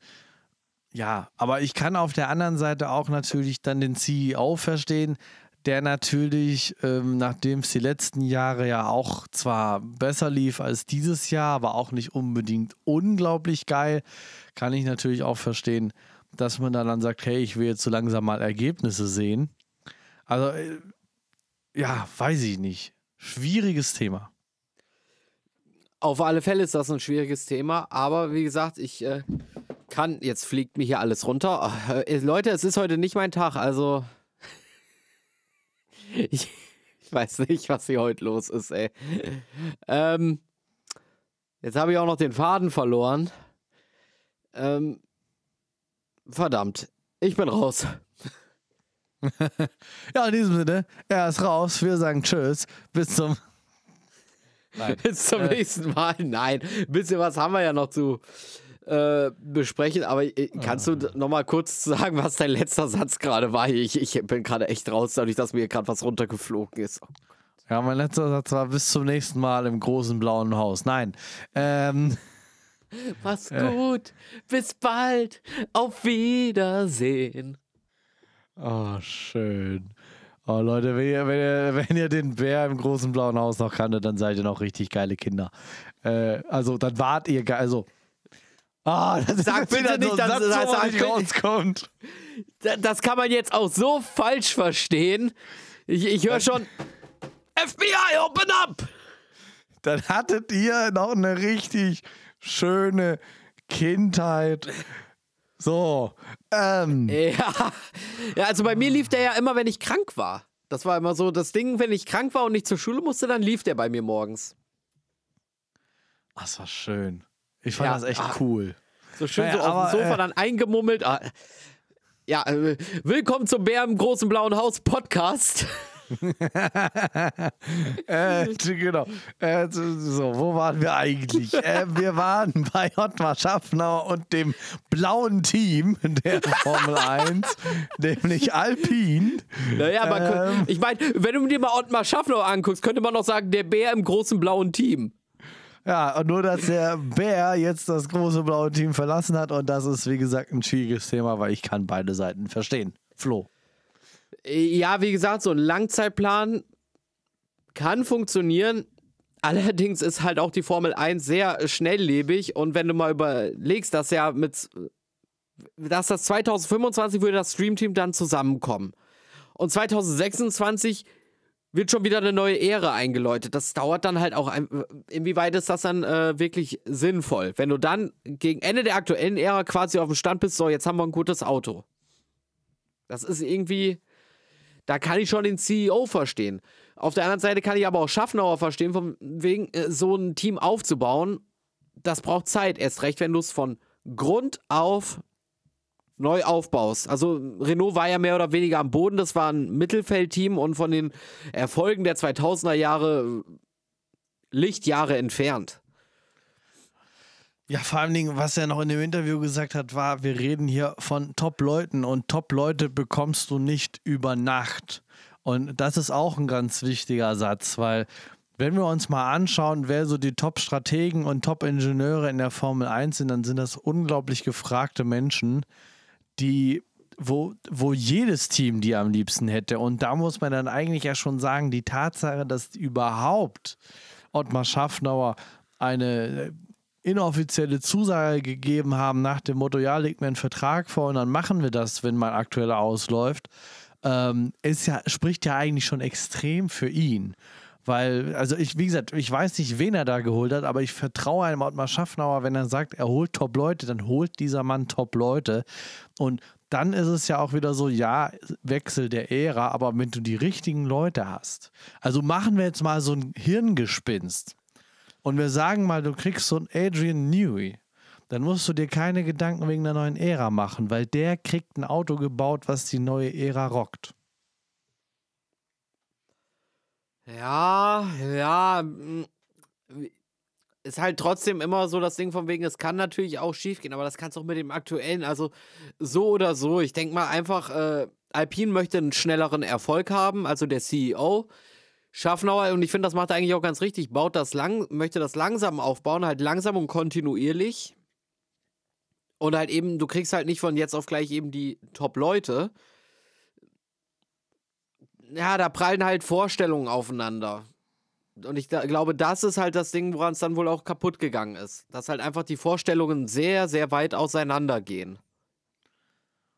ja, aber ich kann auf der anderen Seite auch natürlich dann den CEO verstehen, der natürlich, ähm, nachdem es die letzten Jahre ja auch zwar besser lief als dieses Jahr, aber auch nicht unbedingt unglaublich geil, kann ich natürlich auch verstehen, dass man dann, sagt, hey, ich will jetzt so langsam mal Ergebnisse sehen. Also, äh, ja, weiß ich nicht. Schwieriges Thema. Auf alle Fälle ist das ein schwieriges Thema, aber wie gesagt, ich äh, kann, jetzt fliegt mir hier alles runter. Äh, Leute, es ist heute nicht mein Tag, also ich, ich weiß nicht, was hier heute los ist, ey. Ähm, jetzt habe ich auch noch den Faden verloren. Ähm, verdammt, ich bin raus. Ja, in diesem Sinne, er ist raus. Wir sagen Tschüss. Bis zum. Nein. Bis zum Äh. nächsten Mal. Nein, ein bisschen was haben wir ja noch zu äh, besprechen, aber äh, kannst Ah. du noch mal kurz sagen, was dein letzter Satz gerade war? Ich, ich bin gerade echt raus, dadurch, dass mir gerade was runtergeflogen ist. Ja, mein letzter Satz war bis zum nächsten Mal im großen blauen Haus. Nein. Ähm, Mach's gut, bis bald, auf Wiedersehen. oh, schön. Oh, Leute, wenn ihr, wenn, ihr, wenn ihr den Bär im großen blauen Haus noch kanntet, dann seid ihr noch richtig geile Kinder. Äh, also, dann wart ihr ge Also. Ah, das Sag ist bitte nicht, so dass- wo sag nicht rauskommt. Da- Das kann man jetzt auch so falsch verstehen. Ich, ich höre schon. FBI, open up! Dann hattet ihr noch eine richtig schöne Kindheit. So, ähm, Ja. ja, also bei mir lief der ja immer, wenn ich krank war. Das war immer so das Ding, wenn ich krank war und nicht zur Schule musste, dann lief der bei mir morgens. das war schön. Ich fand Ja, das echt ah. cool. So schön Naja, so auf dem Sofa äh, dann eingemummelt. Ah, Ja, äh, willkommen zum Bär im großen blauen Haus Podcast. Äh, genau. Äh, so, so, wo waren wir eigentlich? äh, wir waren bei Ottmar Schaffner und dem blauen Team der Formel 1, nämlich Alpin. Naja, aber Ähm. ich meine, wenn du dir mal Ottmar Schaffner anguckst, könnte man noch sagen, der Bär im großen blauen Team. Ja, und nur, dass der Bär jetzt das große blaue Team verlassen hat und das ist, wie gesagt, ein schwieriges Thema, weil ich kann beide Seiten verstehen. Flo. Ja, wie gesagt, so ein Langzeitplan kann funktionieren. Allerdings ist halt auch die Formel 1 sehr schnelllebig und wenn du mal überlegst, dass ja mit dass das 2025 würde das Streamteam dann zusammenkommen. Und 2026 wird schon wieder eine neue Ära eingeläutet. Das dauert dann halt auch. Ein, inwieweit ist das dann äh, wirklich sinnvoll? Wenn du dann gegen Ende der aktuellen Ära quasi auf dem Stand bist, so, jetzt haben wir ein gutes Auto. Das ist irgendwie. Da kann ich schon den CEO verstehen. Auf der anderen Seite kann ich aber auch Schaffnauer verstehen, von wegen äh, so ein Team aufzubauen. Das braucht Zeit. Erst recht, wenn du es von Grund auf neu aufbaust. Also Renault war ja mehr oder weniger am Boden. Das war ein Mittelfeldteam und von den Erfolgen der 2000er Jahre äh, Lichtjahre entfernt. Ja, vor allen Dingen, was er noch in dem Interview gesagt hat, war, wir reden hier von Top-Leuten und Top-Leute bekommst du nicht über Nacht. Und das ist auch ein ganz wichtiger Satz, weil wenn wir uns mal anschauen, wer so die Top-Strategen und Top-Ingenieure in der Formel 1 sind, dann sind das unglaublich gefragte Menschen, die wo, wo jedes Team die am liebsten hätte. Und da muss man dann eigentlich ja schon sagen, die Tatsache, dass überhaupt Ottmar Schaffnauer eine inoffizielle Zusage gegeben haben nach dem Motto, ja, legt mir einen Vertrag vor und dann machen wir das, wenn mein aktueller ausläuft, ähm, ist ja, spricht ja eigentlich schon extrem für ihn. Weil, also ich, wie gesagt, ich weiß nicht, wen er da geholt hat, aber ich vertraue einem Ottmar Schaffnauer, wenn er sagt, er holt Top-Leute, dann holt dieser Mann Top-Leute. Und dann ist es ja auch wieder so, ja, Wechsel der Ära, aber wenn du die richtigen Leute hast. Also machen wir jetzt mal so ein Hirngespinst. Und wir sagen mal, du kriegst so einen Adrian Newey. Dann musst du dir keine Gedanken wegen der neuen Ära machen, weil der kriegt ein Auto gebaut, was die neue Ära rockt. Ja, ja. mm, Ist halt trotzdem immer so das Ding von wegen, es kann natürlich auch schief gehen, aber das kannst du auch mit dem aktuellen, also so oder so. Ich denke mal einfach, äh, Alpine möchte einen schnelleren Erfolg haben, also der CEO. Schaffnauer, und ich finde, das macht er eigentlich auch ganz richtig, baut das lang, möchte das langsam aufbauen, halt langsam und kontinuierlich. Und halt eben, du kriegst halt nicht von jetzt auf gleich eben die Top-Leute. Ja, da prallen halt Vorstellungen aufeinander. Und ich da, glaube, das ist halt das Ding, woran es dann wohl auch kaputt gegangen ist. Dass halt einfach die Vorstellungen sehr, sehr weit auseinandergehen.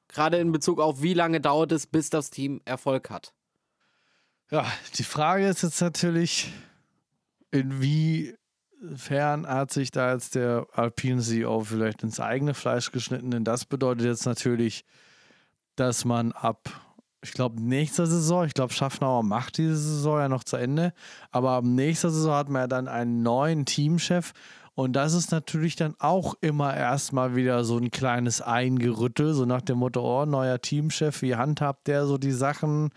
Gerade in Bezug auf, wie lange dauert es, bis das Team Erfolg hat. Ja, die Frage ist jetzt natürlich, in wie Inwiefern hat sich da jetzt der Alpine CEO vielleicht ins eigene Fleisch geschnitten? Denn das bedeutet jetzt natürlich, dass man ab, ich glaube, nächster Saison, ich glaube, Schaffnauer macht diese Saison ja noch zu Ende, aber ab nächster Saison hat man ja dann einen neuen Teamchef. Und das ist natürlich dann auch immer erstmal wieder so ein kleines Eingerüttel, so nach dem Motto, oh, neuer Teamchef, wie handhabt der so die Sachen?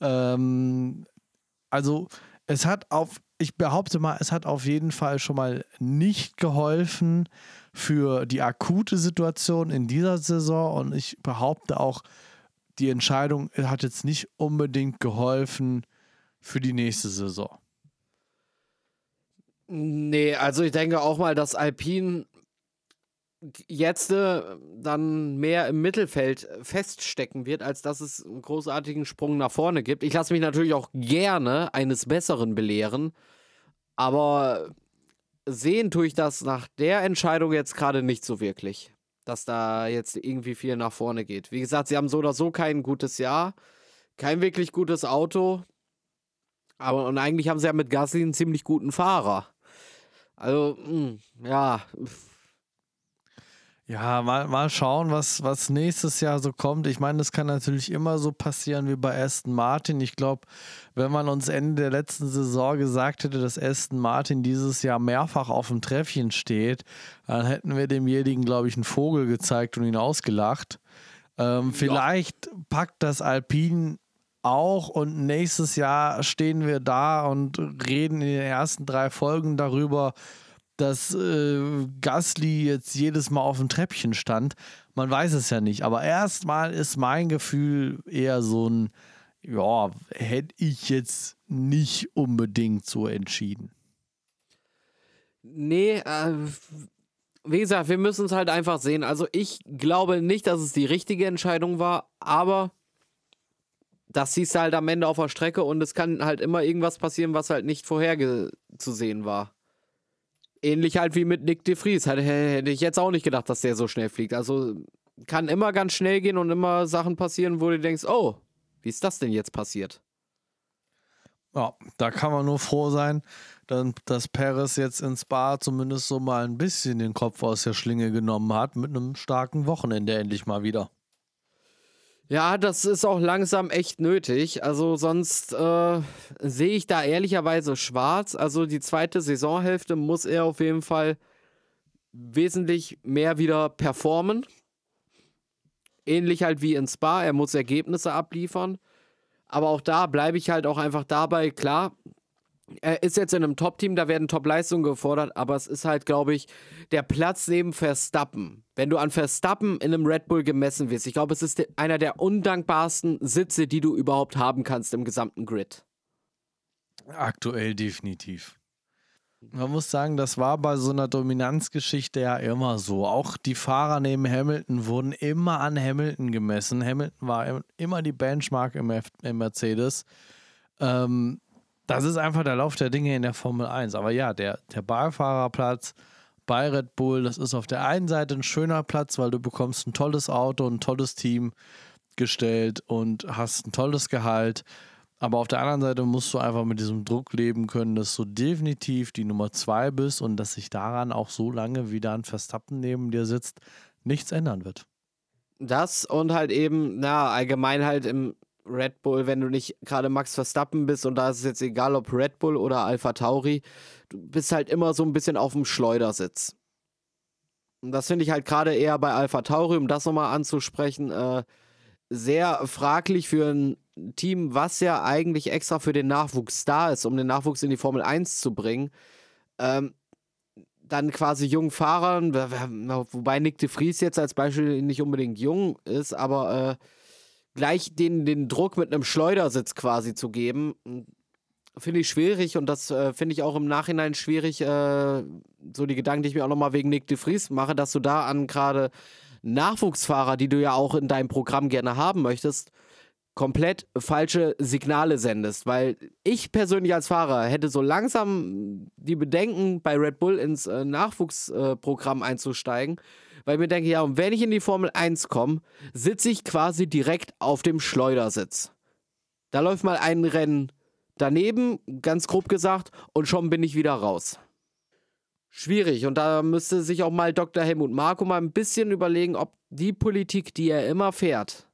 Ähm, also es hat auf, ich behaupte mal, es hat auf jeden Fall schon mal nicht geholfen für die akute Situation in dieser Saison und ich behaupte auch, die Entscheidung hat jetzt nicht unbedingt geholfen für die nächste Saison. Nee, also ich denke auch mal, dass Alpine jetzt äh, dann mehr im Mittelfeld feststecken wird, als dass es einen großartigen Sprung nach vorne gibt. Ich lasse mich natürlich auch gerne eines Besseren belehren, aber sehen tue ich das nach der Entscheidung jetzt gerade nicht so wirklich, dass da jetzt irgendwie viel nach vorne geht. Wie gesagt, sie haben so oder so kein gutes Jahr, kein wirklich gutes Auto, aber und eigentlich haben sie ja mit Gasly einen ziemlich guten Fahrer. Also, mh, hm, ja. Ja, mal, mal schauen, was, was nächstes Jahr so kommt. Ich meine, das kann natürlich immer so passieren wie bei Aston Martin. Ich glaube, wenn man uns Ende der letzten Saison gesagt hätte, dass Aston Martin dieses Jahr mehrfach auf dem Treffchen steht, dann hätten wir demjenigen, glaube ich, einen Vogel gezeigt und ihn ausgelacht. Ähm, ja. Vielleicht packt das Alpine auch und nächstes Jahr stehen wir da und reden in den ersten drei Folgen darüber, dass äh, Gasly jetzt jedes Mal auf dem Treppchen stand. Man weiß es ja nicht, aber erstmal ist mein Gefühl eher so ein, ja, hätte ich jetzt nicht unbedingt so entschieden. Nee, äh, wie gesagt, wir müssen es halt einfach sehen. Also ich glaube nicht, dass es die richtige Entscheidung war, aber das siehst du halt am Ende auf der Strecke und es kann halt immer irgendwas passieren, was halt nicht vorherzusehen war. Ähnlich halt wie mit Nick de Vries. Hätte ich jetzt auch nicht gedacht, dass der so schnell fliegt. Also kann immer ganz schnell gehen und immer Sachen passieren, wo du denkst, oh, wie ist das denn jetzt passiert? Ja, da kann man nur froh sein, dass Perez jetzt ins Bar zumindest so mal ein bisschen den Kopf aus der Schlinge genommen hat, mit einem starken Wochenende endlich mal wieder. Ja, das ist auch langsam echt nötig. Also sonst äh, sehe ich da ehrlicherweise schwarz. Also die zweite Saisonhälfte muss er auf jeden Fall wesentlich mehr wieder performen. Ähnlich halt wie in Spa. Er muss Ergebnisse abliefern. Aber auch da bleibe ich halt auch einfach dabei. Klar, er ist jetzt in einem Top-Team, da werden Top-Leistungen gefordert, aber es ist halt, glaube ich, der Platz neben Verstappen. Wenn du an Verstappen in einem Red Bull gemessen wirst, ich glaube, es ist einer der undankbarsten Sitze, die du überhaupt haben kannst im gesamten Grid. Aktuell definitiv. Man muss sagen, das war bei so einer Dominanzgeschichte ja immer so. Auch die Fahrer neben Hamilton wurden immer an Hamilton gemessen. Hamilton war immer die Benchmark im, im Mercedes. Ähm, das ist einfach der Lauf der Dinge in der Formel 1. Aber ja, der, der Beifahrer bei Red Bull, das ist auf der einen Seite ein schöner Platz, weil du bekommst ein tolles Auto, ein tolles Team gestellt und hast ein tolles Gehalt. Aber auf der anderen Seite musst du einfach mit diesem Druck leben können, dass du definitiv die Nummer zwei bist und dass sich daran auch so lange, wie da ein Verstappen neben dir sitzt, nichts ändern wird. Das und halt eben, na, allgemein halt im Red Bull, wenn du nicht gerade Max Verstappen bist und da ist es jetzt egal, ob Red Bull oder Alpha Tauri, du bist halt immer so ein bisschen auf dem Schleudersitz. Und das finde ich halt gerade eher bei Alpha Tauri, um das nochmal anzusprechen, äh, sehr fraglich für ein Team, was ja eigentlich extra für den Nachwuchs da ist, um den Nachwuchs in die Formel 1 zu bringen. Ähm, dann quasi jungen Fahrern, wobei Nick de Vries jetzt als Beispiel nicht unbedingt jung ist, aber äh, gleich den, den Druck mit einem Schleudersitz quasi zu geben, finde ich schwierig und das äh, finde ich auch im Nachhinein schwierig, äh, so die Gedanken, die ich mir auch nochmal wegen Nick de Vries mache, dass du da an gerade Nachwuchsfahrer, die du ja auch in deinem Programm gerne haben möchtest, komplett falsche Signale sendest. Weil ich persönlich als Fahrer hätte so langsam die Bedenken, bei Red Bull ins äh, Nachwuchsprogramm einzusteigen weil ich mir denke, ja, und wenn ich in die Formel 1 komme, sitze ich quasi direkt auf dem Schleudersitz. Da läuft mal ein Rennen daneben, ganz grob gesagt, und schon bin ich wieder raus. schwierig. Und da müsste sich auch mal Dr. Helmut Marko mal ein bisschen überlegen, ob die Politik, die er immer fährt,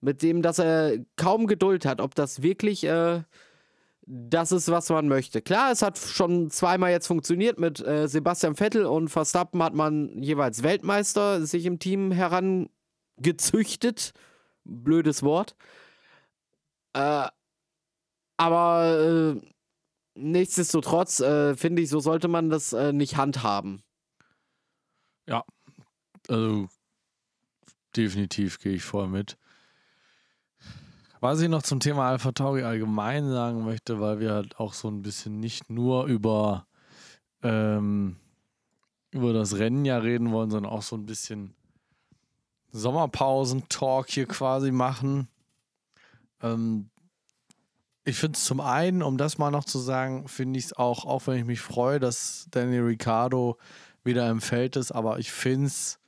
mit dem, dass er kaum Geduld hat, ob das wirklich äh, das ist, was man möchte. Klar, es hat schon zweimal jetzt funktioniert. Mit äh, Sebastian Vettel und Verstappen hat man jeweils Weltmeister sich im Team herangezüchtet. Blödes Wort. Äh, aber äh, nichtsdestotrotz äh, finde ich, so sollte man das äh, nicht handhaben. Ja, also definitiv gehe ich voll mit. Was ich noch zum Thema Alpha Tauri allgemein sagen möchte, weil wir halt auch so ein bisschen nicht nur über, ähm, über das Rennen ja reden wollen, sondern auch so ein bisschen Sommerpausen-Talk hier quasi machen. Ähm, ich finde es zum einen, um das mal noch zu sagen, finde ich es auch, auch wenn ich mich freue, dass Danny Ricciardo wieder im Feld ist, aber ich finde es,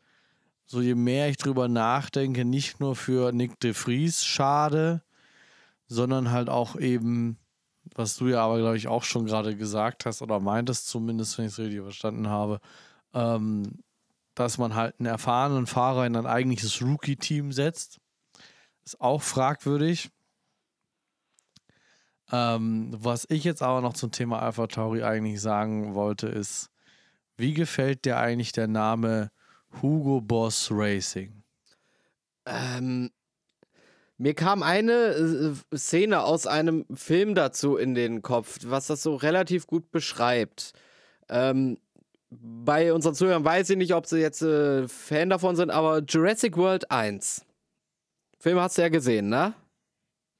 so je mehr ich drüber nachdenke, nicht nur für Nick de Vries schade, sondern halt auch eben, was du ja aber, glaube ich, auch schon gerade gesagt hast oder meintest zumindest, wenn ich es richtig verstanden habe, ähm, dass man halt einen erfahrenen Fahrer in ein eigentliches Rookie-Team setzt. Ist auch fragwürdig. Ähm, was ich jetzt aber noch zum Thema Alpha Tauri eigentlich sagen wollte, ist, wie gefällt dir eigentlich der Name Hugo Boss Racing? Ähm, mir kam eine äh, Szene aus einem Film dazu in den Kopf, was das so relativ gut beschreibt. Ähm, bei unseren Zuhörern weiß ich nicht, ob sie jetzt äh, Fan davon sind, aber Jurassic World 1. Film hast du ja gesehen, ne?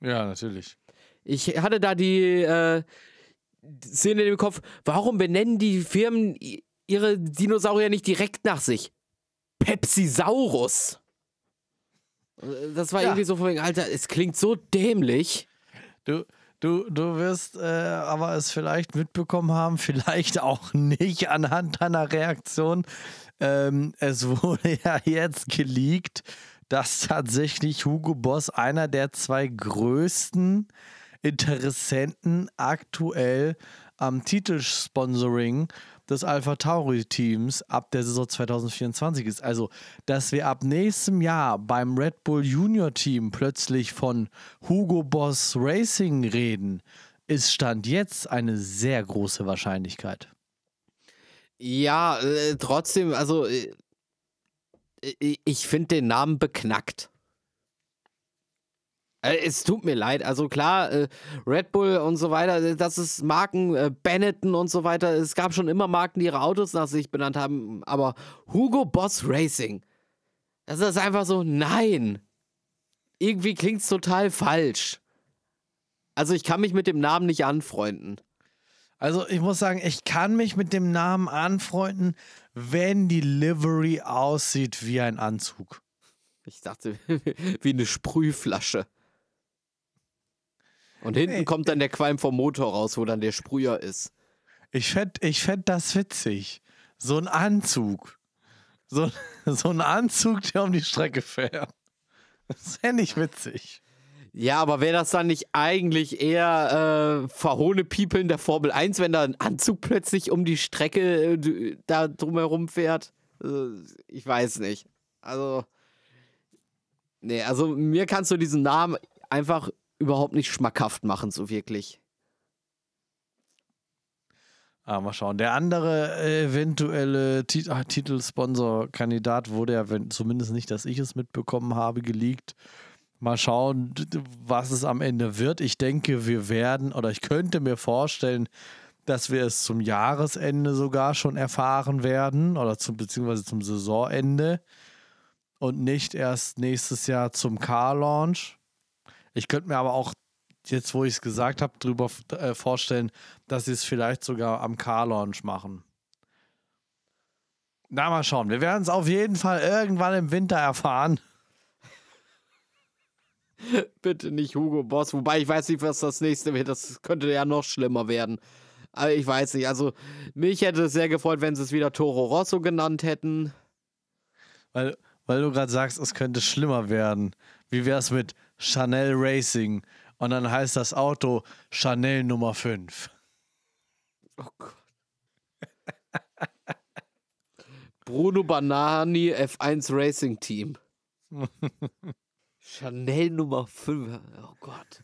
Ja, natürlich. Ich hatte da die äh, Szene im Kopf, warum benennen die Firmen ihre Dinosaurier nicht direkt nach sich? Pepsisaurus. Das war ja. irgendwie so von wegen, Alter, es klingt so dämlich. Du, du, du wirst äh, aber es vielleicht mitbekommen haben, vielleicht auch nicht anhand deiner Reaktion. Ähm, es wurde ja jetzt geleakt, dass tatsächlich Hugo Boss einer der zwei größten Interessenten aktuell am Titelsponsoring des Alpha Tauri Teams ab der Saison 2024 ist. Also, dass wir ab nächstem Jahr beim Red Bull Junior Team plötzlich von Hugo Boss Racing reden, ist Stand jetzt eine sehr große Wahrscheinlichkeit. Ja, äh, trotzdem, also äh, ich finde den Namen beknackt. Äh, es tut mir leid. Also klar, äh, Red Bull und so weiter, äh, das ist Marken, äh, Benetton und so weiter. Es gab schon immer Marken, die ihre Autos nach sich benannt haben. Aber Hugo Boss Racing, das ist einfach so, nein. Irgendwie klingt es total falsch. Also ich kann mich mit dem Namen nicht anfreunden. Also ich muss sagen, ich kann mich mit dem Namen anfreunden, wenn die Livery aussieht wie ein Anzug. Ich dachte, wie eine Sprühflasche. Und hinten hey. kommt dann der Qualm vom Motor raus, wo dann der Sprüher ist. Ich fände ich fänd das witzig. So ein Anzug. So, so ein Anzug, der um die Strecke fährt. Das fände ich witzig. Ja, aber wäre das dann nicht eigentlich eher äh, verhohne People in der Formel 1, wenn da ein Anzug plötzlich um die Strecke äh, da drumherum fährt? Äh, ich weiß nicht. Also, nee, also mir kannst du diesen Namen einfach überhaupt nicht schmackhaft machen, so wirklich. Ah, mal schauen. Der andere eventuelle Tit ah, Titelsponsor-Kandidat wurde ja, wenn, zumindest nicht, dass ich es mitbekommen habe, geleakt. Mal schauen, was es am Ende wird. Ich denke, wir werden, oder ich könnte mir vorstellen, dass wir es zum Jahresende sogar schon erfahren werden, oder zum, beziehungsweise zum Saisonende und nicht erst nächstes Jahr zum Car-Launch. Ich könnte mir aber auch, jetzt wo ich es gesagt habe, darüber äh, vorstellen, dass sie es vielleicht sogar am Car-Launch machen. Na, mal schauen. Wir werden es auf jeden Fall irgendwann im Winter erfahren. Bitte nicht Hugo Boss. Wobei ich weiß nicht, was das nächste wird. Das könnte ja noch schlimmer werden. Aber ich weiß nicht. Also, mich hätte es sehr gefreut, wenn sie es wieder Toro Rosso genannt hätten. Weil, weil du gerade sagst, es könnte schlimmer werden. Wie wäre es mit Chanel Racing und dann heißt das Auto Chanel Nummer 5. Oh Gott. Bruno Banani F1 Racing Team. Chanel Nummer 5. Oh Gott.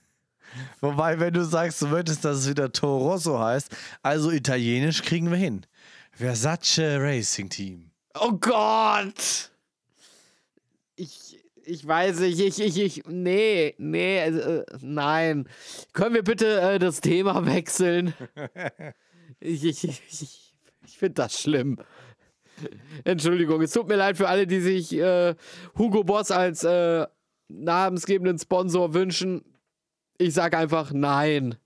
Wobei, wenn du sagst, du möchtest, dass es wieder Toro Rosso heißt, also italienisch kriegen wir hin. Versace Racing Team. Oh Gott! Ich, weiß nicht, ich, ich, ich, nee, nee, äh, nein. Können wir bitte äh, das Thema wechseln? ich ich, ich, ich, ich finde das schlimm. Entschuldigung, es tut mir leid für alle, die sich äh, Hugo Boss als äh, namensgebenden Sponsor wünschen. Ich sage einfach nein.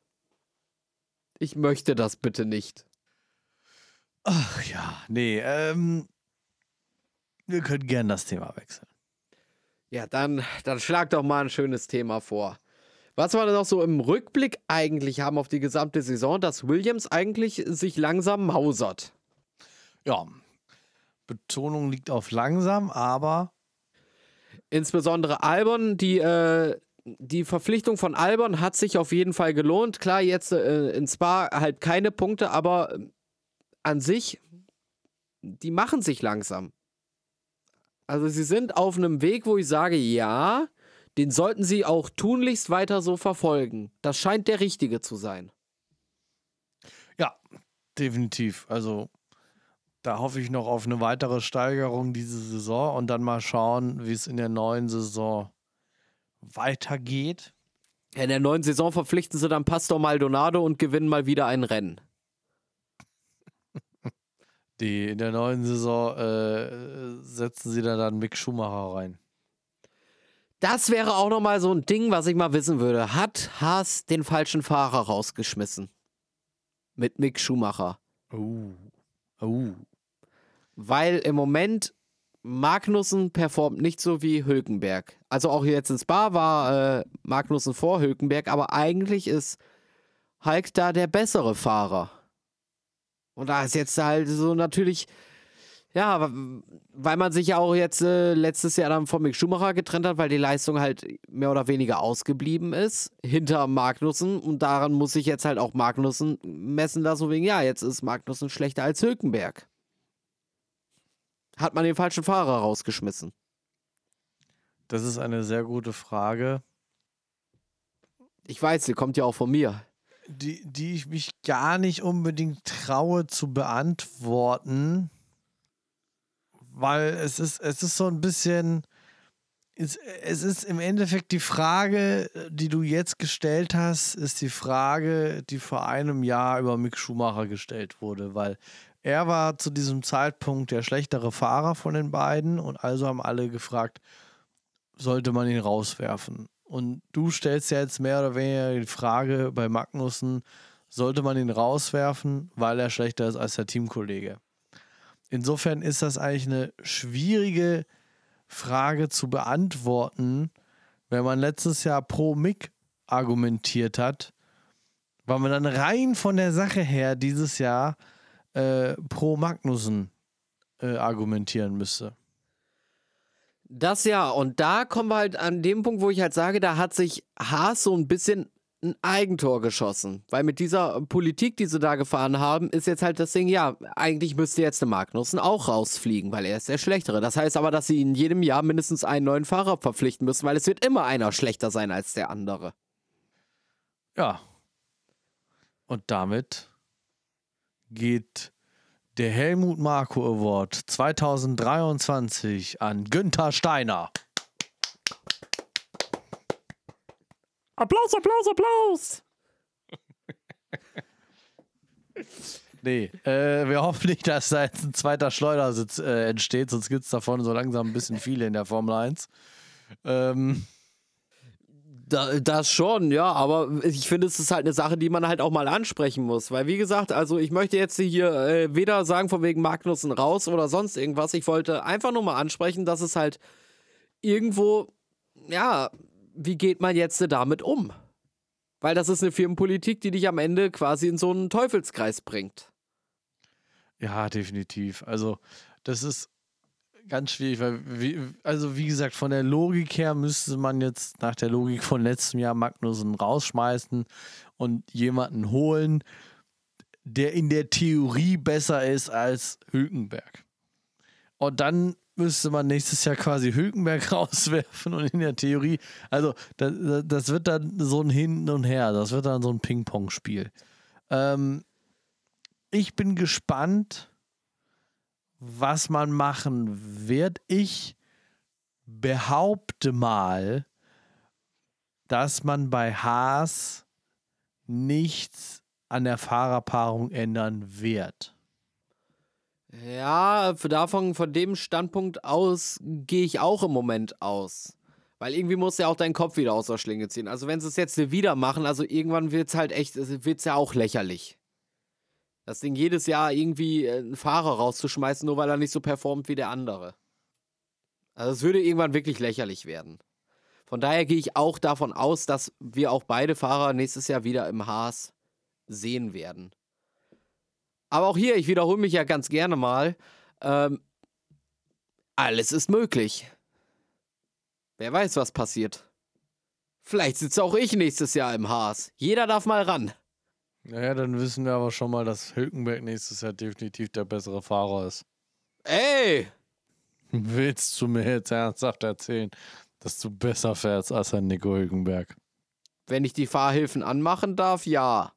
Ich möchte das bitte nicht. Ach ja, nee, ähm, wir können gern das Thema wechseln. Ja, dann, dann schlag doch mal ein schönes Thema vor. Was wir noch so im Rückblick eigentlich haben auf die gesamte Saison, dass Williams eigentlich sich langsam mausert. Ja, Betonung liegt auf langsam, aber Insbesondere Albon, die, äh, die Verpflichtung von Albon hat sich auf jeden Fall gelohnt. Klar, jetzt äh, in Spa halt keine Punkte, aber äh, an sich, die machen sich langsam. Also sie sind auf einem Weg, wo ich sage, ja, den sollten sie auch tunlichst weiter so verfolgen. Das scheint der richtige zu sein. ja, definitiv. Also da hoffe ich noch auf eine weitere Steigerung diese Saison und dann mal schauen, wie es in der neuen Saison weitergeht. In der neuen Saison verpflichten sie dann Pastor Maldonado und gewinnen mal wieder ein Rennen. Die in der neuen Saison äh, setzen sie dann, dann Mick Schumacher rein. Das wäre auch nochmal so ein Ding, was ich mal wissen würde. Hat Haas den falschen Fahrer rausgeschmissen? Mit Mick Schumacher. Oh. Oh. Weil im Moment Magnussen performt nicht so wie Hülkenberg. Also auch jetzt in Spa war äh, Magnussen vor Hülkenberg, aber eigentlich ist Hulk da der bessere Fahrer. Und da ist jetzt halt so natürlich, ja, weil man sich ja auch jetzt äh, letztes Jahr dann von Mick Schumacher getrennt hat, weil die Leistung halt mehr oder weniger ausgeblieben ist hinter Magnussen und daran muss sich jetzt halt auch Magnussen messen lassen, wegen, ja, jetzt ist Magnussen schlechter als Hülkenberg. Hat man den falschen Fahrer rausgeschmissen? Das ist eine sehr gute Frage, Ich weiß, sie kommt ja auch von mir. Die, die ich mich gar nicht unbedingt traue zu beantworten, weil es ist, es ist so ein bisschen, es, es ist im Endeffekt die Frage, die du jetzt gestellt hast, ist die Frage, die vor einem Jahr über Mick Schumacher gestellt wurde, weil er war zu diesem Zeitpunkt der schlechtere Fahrer von den beiden und also haben alle gefragt, sollte man ihn rauswerfen? Und du stellst ja jetzt mehr oder weniger die Frage bei Magnussen, sollte man ihn rauswerfen, weil er schlechter ist als der Teamkollege? Insofern ist das eigentlich eine schwierige Frage zu beantworten, wenn man letztes Jahr pro Mick argumentiert hat, weil man dann rein von der Sache her dieses Jahr äh, pro Magnussen äh, argumentieren müsste. Das ja, und da kommen wir halt an dem Punkt, wo ich halt sage, da hat sich Haas so ein bisschen ein Eigentor geschossen. Weil mit dieser Politik, die sie da gefahren haben, ist jetzt halt das Ding, ja, eigentlich müsste jetzt der Magnussen auch rausfliegen, weil er ist der Schlechtere. Das heißt aber, dass sie in jedem Jahr mindestens einen neuen Fahrer verpflichten müssen, weil es wird immer einer schlechter sein als der andere. Ja. Und damit geht der Helmut Marko Award 2023 an Günther Steiner. Applaus, Applaus, Applaus! Nee, äh, wir hoffen nicht, dass da jetzt ein zweiter Schleudersitz äh, entsteht, sonst gibt es davon so langsam ein bisschen viele in der Formel 1. Ähm, das schon, ja, aber ich finde, es ist halt eine Sache, die man halt auch mal ansprechen muss. Weil, wie gesagt, also ich möchte jetzt hier äh, weder sagen, von wegen Magnussen raus oder sonst irgendwas. Ich wollte einfach nur mal ansprechen, dass es halt irgendwo, ja, wie geht man jetzt damit um? Weil das ist eine Firmenpolitik, die dich am Ende quasi in so einen Teufelskreis bringt. Ja, definitiv. Also, das ist ganz schwierig, weil, wie, also wie gesagt, von der Logik her müsste man jetzt nach der Logik von letztem Jahr Magnussen rausschmeißen und jemanden holen, der in der Theorie besser ist als Hülkenberg. Und dann müsste man nächstes Jahr quasi Hülkenberg rauswerfen und in der Theorie, also das, das wird dann so ein Hin und Her, das wird dann so ein Ping-Pong-Spiel. Ähm, ich bin gespannt, was man machen wird. Ich behaupte mal, dass man bei Haas nichts an der Fahrerpaarung ändern wird. Ja, davon, von dem Standpunkt aus gehe ich auch im Moment aus. Weil irgendwie muss ja auch dein Kopf wieder aus der Schlinge ziehen. Also wenn sie es jetzt wieder machen, also irgendwann wird es halt echt, wird es ja auch lächerlich. Das Ding jedes Jahr irgendwie äh, einen Fahrer rauszuschmeißen, nur weil er nicht so performt wie der andere. Also es würde irgendwann wirklich lächerlich werden. Von daher gehe ich auch davon aus, dass wir auch beide Fahrer nächstes Jahr wieder im Haas sehen werden. Aber auch hier, ich wiederhole mich ja ganz gerne mal, ähm, alles ist möglich. Wer weiß, was passiert. Vielleicht sitze auch ich nächstes Jahr im Haas. Jeder darf mal ran. Naja, dann wissen wir aber schon mal, dass Hülkenberg nächstes Jahr definitiv der bessere Fahrer ist. Ey! Willst du mir jetzt ernsthaft erzählen, dass du besser fährst als ein Nico Hülkenberg? Wenn ich die Fahrhilfen anmachen darf, ja.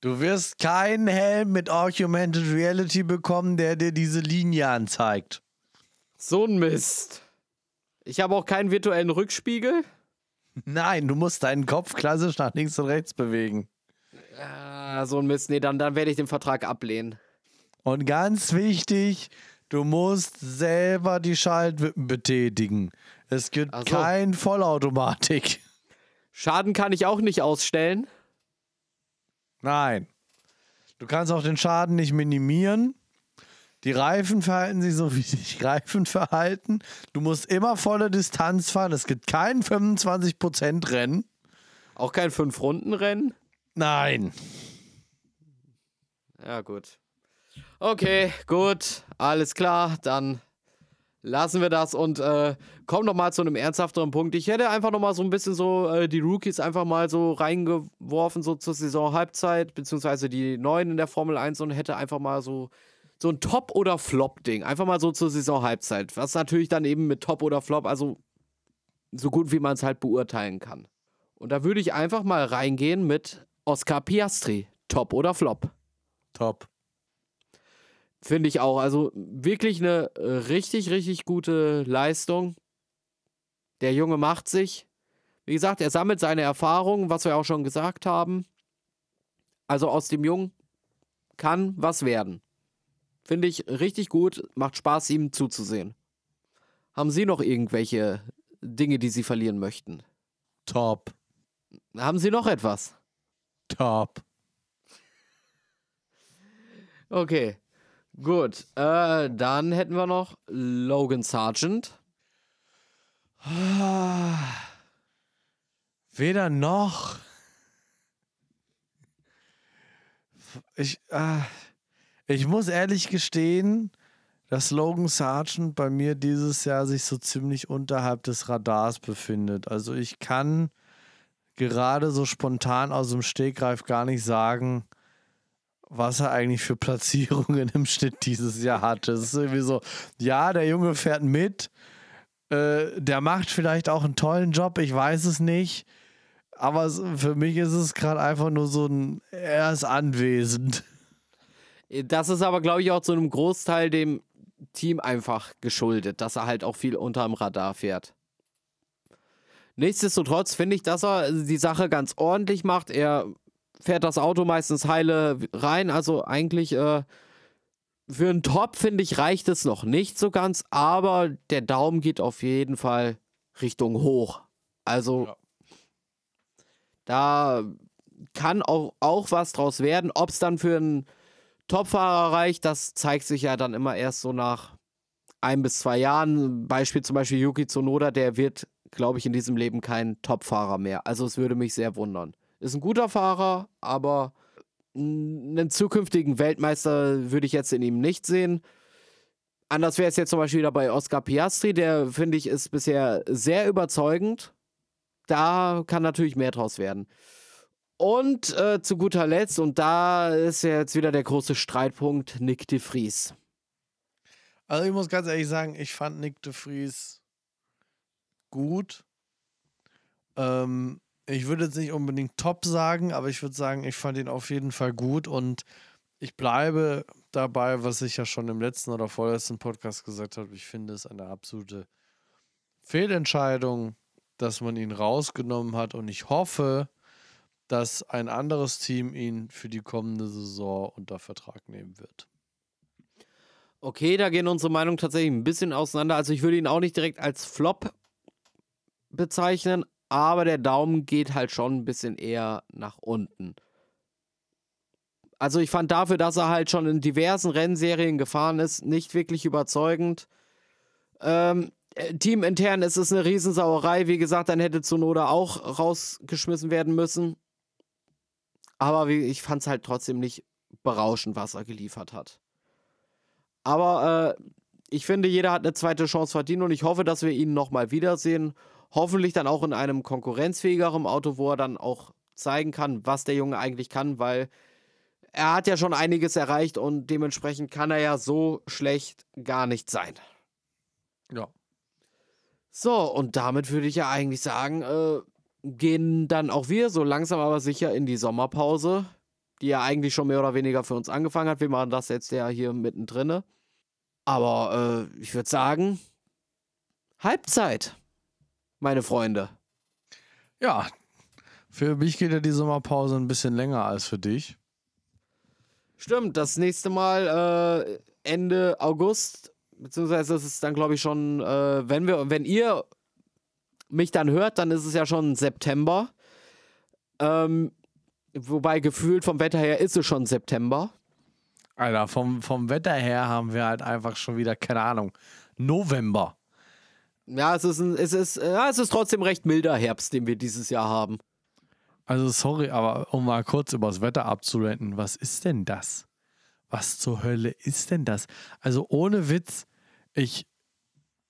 Du wirst keinen Helm mit Augmented Reality bekommen, der dir diese Linie anzeigt. So ein Mist. Ich habe auch keinen virtuellen Rückspiegel. Nein, du musst deinen Kopf klassisch nach links und rechts bewegen. Ah, so ein Mist. Nee, dann, dann werde ich den Vertrag ablehnen. Und ganz wichtig, du musst selber die Schaltwippen betätigen. Es gibt so. kein Vollautomatik. Schaden kann ich auch nicht ausstellen. Nein. Du kannst auch den Schaden nicht minimieren. Die Reifen verhalten sich so, wie sich Reifen verhalten. Du musst immer volle Distanz fahren. Es gibt kein 25% Rennen. Auch kein Fünf-Runden-Rennen. Nein. Ja, gut. Okay, gut. Alles klar. Dann lassen wir das und äh, kommen noch mal zu einem ernsthafteren Punkt. Ich hätte einfach noch mal so ein bisschen so äh, die Rookies einfach mal so reingeworfen, so zur Saison-Halbzeit, beziehungsweise die Neuen in der Formel 1 und hätte einfach mal so, so ein Top- oder Flop-Ding. Einfach mal so zur Saison-Halbzeit. Was natürlich dann eben mit Top oder Flop, also so gut wie man es halt beurteilen kann. Und da würde ich einfach mal reingehen mit Oscar Piastri. Top oder Flop? Top. Finde ich auch. Also wirklich eine äh, richtig, richtig gute Leistung. Der Junge macht sich. Wie gesagt, er sammelt seine Erfahrungen, was wir auch schon gesagt haben. Also aus dem Jungen kann was werden. Finde ich richtig gut. Macht Spaß, ihm zuzusehen. Haben Sie noch irgendwelche Dinge, die Sie verlieren möchten? Top. Haben Sie noch etwas? Top. Okay. Gut. Äh, dann hätten wir noch Logan Sargent. Weder noch. Ich, äh, ich muss ehrlich gestehen, dass Logan Sargent bei mir dieses Jahr sich so ziemlich unterhalb des Radars befindet. Also ich kann gerade so spontan aus dem Stegreif gar nicht sagen, was er eigentlich für Platzierungen im Schnitt dieses Jahr hatte. Es ist irgendwie so, ja, der Junge fährt mit, äh, der macht vielleicht auch einen tollen Job, ich weiß es nicht. Aber für mich ist es gerade einfach nur so ein, er ist anwesend. Das ist aber, glaube ich, auch zu einem Großteil dem Team einfach geschuldet, dass er halt auch viel unterm Radar fährt. Nichtsdestotrotz finde ich, dass er die Sache ganz ordentlich macht. Er fährt das Auto meistens heile rein. Also eigentlich äh, für einen Top, finde ich, reicht es noch nicht so ganz. Aber der Daumen geht auf jeden Fall Richtung hoch. Also Ja. da kann auch, auch was draus werden. Ob es dann für einen Topfahrer reicht, das zeigt sich ja dann immer erst so nach ein bis zwei Jahren. Beispiel zum Beispiel Yuki Tsunoda, der wird, glaube ich, in diesem Leben kein Topfahrer mehr. Also es würde mich sehr wundern. Ist ein guter Fahrer, aber einen zukünftigen Weltmeister würde ich jetzt in ihm nicht sehen. Anders wäre es jetzt zum Beispiel wieder bei Oscar Piastri, der finde ich ist bisher sehr überzeugend. Da kann natürlich mehr draus werden. Und äh, zu guter Letzt, und da ist ja jetzt wieder der große Streitpunkt, Nick de Vries. Also ich muss ganz ehrlich sagen, ich fand Nick de Vries gut. Ähm, ich würde jetzt nicht unbedingt top sagen, aber ich würde sagen, ich fand ihn auf jeden Fall gut und ich bleibe dabei, was ich ja schon im letzten oder vorletzten Podcast gesagt habe. Ich finde es eine absolute Fehlentscheidung, dass man ihn rausgenommen hat und ich hoffe, dass ein anderes Team ihn für die kommende Saison unter Vertrag nehmen wird. Okay, da gehen unsere Meinungen tatsächlich ein bisschen auseinander. Also ich würde ihn auch nicht direkt als Flop bezeichnen, aber der Daumen geht halt schon ein bisschen eher nach unten. Also ich fand dafür, dass er halt schon in diversen Rennserien gefahren ist, nicht wirklich überzeugend. Ähm, teamintern ist es eine Riesensauerei. Wie gesagt, dann hätte Zunoda auch rausgeschmissen werden müssen. Aber ich fand es halt trotzdem nicht berauschend, was er geliefert hat. Aber äh, ich finde, jeder hat eine zweite Chance verdient und ich hoffe, dass wir ihn nochmal wiedersehen. Hoffentlich dann auch in einem konkurrenzfähigeren Auto, wo er dann auch zeigen kann, was der Junge eigentlich kann, weil er hat ja schon einiges erreicht und dementsprechend kann er ja so schlecht gar nicht sein. Ja. So, und damit würde ich ja eigentlich sagen, äh, gehen dann auch wir so langsam aber sicher in die Sommerpause, die ja eigentlich schon mehr oder weniger für uns angefangen hat. Wir machen das jetzt ja hier mittendrin. Aber äh, ich würde sagen, Halbzeit, meine Freunde. Ja, für mich geht ja die Sommerpause ein bisschen länger als für dich. Stimmt, das nächste Mal äh, Ende August, beziehungsweise ist es dann, glaube ich, schon, äh, wenn wir, wenn ihr mich dann hört, dann ist es ja schon September. Ähm, wobei gefühlt vom Wetter her ist es schon September. Alter, vom, vom Wetter her haben wir halt einfach schon wieder, keine Ahnung, November. Ja, es ist, ein, es, ist, ja, es ist trotzdem recht milder Herbst, den wir dieses Jahr haben. Also sorry, aber um mal kurz über das Wetter abzurenten, was ist denn das? Was zur Hölle ist denn das? Also ohne Witz, ich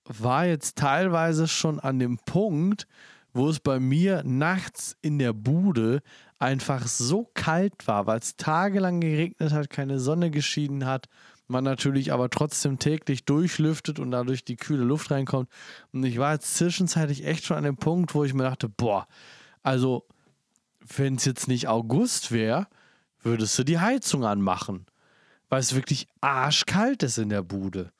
war jetzt teilweise schon an dem Punkt, wo es bei mir nachts in der Bude einfach so kalt war, weil es tagelang geregnet hat, keine Sonne geschieden hat, man natürlich aber trotzdem täglich durchlüftet und dadurch die kühle Luft reinkommt. Und ich war jetzt zwischenzeitlich echt schon an dem Punkt, wo ich mir dachte, boah, also wenn es jetzt nicht August wäre, würdest du die Heizung anmachen, weil es wirklich arschkalt ist in der Bude.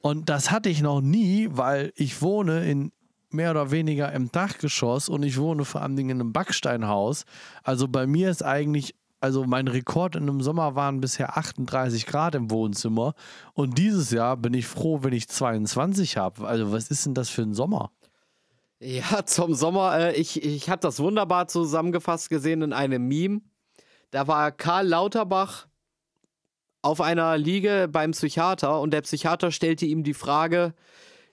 Und das hatte ich noch nie, weil ich wohne in mehr oder weniger im Dachgeschoss und ich wohne vor allem in einem Backsteinhaus. Also bei mir ist eigentlich, also mein Rekord in einem Sommer waren bisher 38 Grad im Wohnzimmer. Und dieses Jahr bin ich froh, wenn ich 22 habe. Also was ist denn das für ein Sommer? Ja, zum Sommer, äh, ich, ich habe das wunderbar zusammengefasst gesehen in einem Meme. Da war Karl Lauterbach auf einer Liege beim Psychiater und der Psychiater stellte ihm die Frage,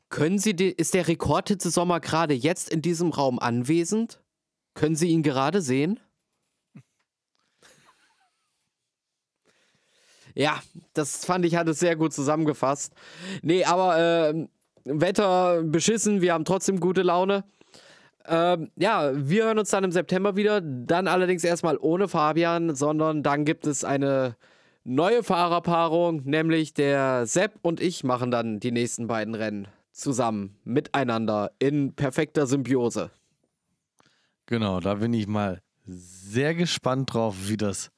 können Sie, die, ist der Rekordhitze Sommer gerade jetzt in diesem Raum anwesend? Können Sie ihn gerade sehen? Ja, das fand ich, hat es sehr gut zusammengefasst. Nee, aber äh, Wetter beschissen, wir haben trotzdem gute Laune. Ähm, ja, wir hören uns dann im September wieder. Dann allerdings erstmal ohne Fabian, sondern dann gibt es eine neue Fahrerpaarung, nämlich der Sepp und ich machen dann die nächsten beiden Rennen zusammen, miteinander, in perfekter Symbiose. Genau, da bin ich mal sehr gespannt drauf, wie das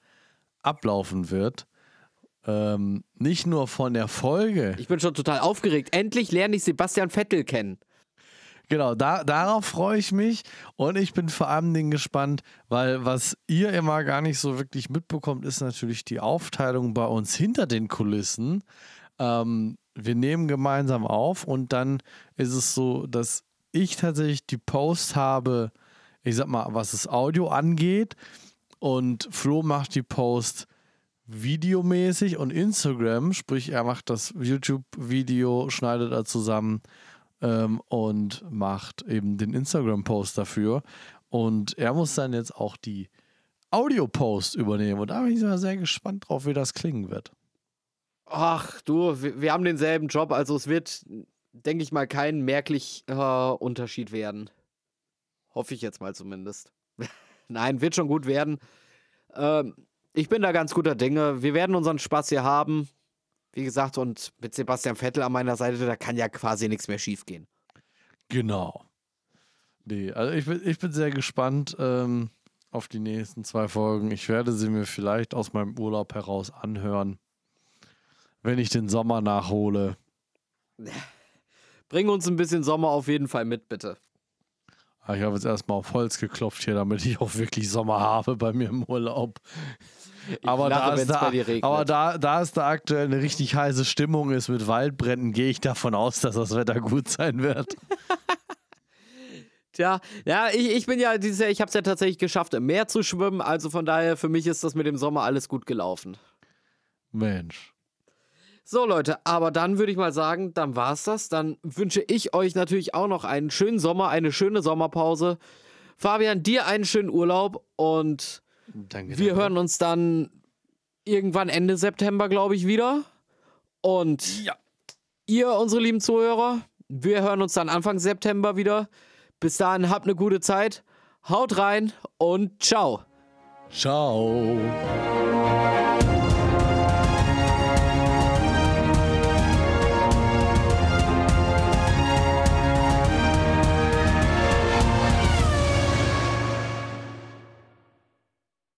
ablaufen wird. Ähm, nicht nur von der Folge. Ich bin schon total aufgeregt. Endlich lerne ich Sebastian Vettel kennen. Genau, da, darauf freue ich mich und ich bin vor allem Dingen gespannt, weil was ihr immer gar nicht so wirklich mitbekommt, ist natürlich die Aufteilung bei uns hinter den Kulissen. Ähm, wir nehmen gemeinsam auf und dann ist es so, dass ich tatsächlich die Post habe, ich sag mal, was das Audio angeht und Flo macht die Post videomäßig und Instagram, sprich er macht das YouTube-Video, schneidet er zusammen ähm, und macht eben den Instagram-Post dafür. Und er muss dann jetzt auch die Audio-Post übernehmen. Und da bin ich sehr gespannt drauf, wie das klingen wird. Ach du, wir, wir haben denselben Job, also es wird, denke ich mal, kein merklicher Unterschied werden. Hoffe ich jetzt mal zumindest. Nein, wird schon gut werden. Ähm, ich bin da ganz guter Dinge. Wir werden unseren Spaß hier haben. Wie gesagt, und mit Sebastian Vettel an meiner Seite, da kann ja quasi nichts mehr schiefgehen. Genau. Nee, also ich bin, ich bin sehr gespannt ähm, auf die nächsten zwei Folgen. Ich werde sie mir vielleicht aus meinem Urlaub heraus anhören, wenn ich den Sommer nachhole. Bring uns ein bisschen Sommer auf jeden Fall mit, bitte. Ah, Ich habe jetzt erstmal auf Holz geklopft hier, damit ich auch wirklich Sommer habe bei mir im Urlaub. Aber lache, da, ist da, aber da, da es da aktuell eine richtig heiße Stimmung ist mit Waldbränden, gehe ich davon aus, dass das Wetter gut sein wird. Tja, ja, ich, ich bin ja dieses Jahr, ich habe es ja tatsächlich geschafft, im Meer zu schwimmen. Also von daher, für mich ist das mit dem Sommer alles gut gelaufen. Mensch. So, Leute, aber dann würde ich mal sagen, dann war's das. Dann wünsche ich euch natürlich auch noch einen schönen Sommer, eine schöne Sommerpause. Fabian, dir einen schönen Urlaub und Danke. wir hören uns dann irgendwann Ende September, glaube ich, wieder. Und Ja. ihr, unsere lieben Zuhörer, wir hören uns dann Anfang September wieder. Bis dahin, habt eine gute Zeit. Haut rein und ciao. Ciao.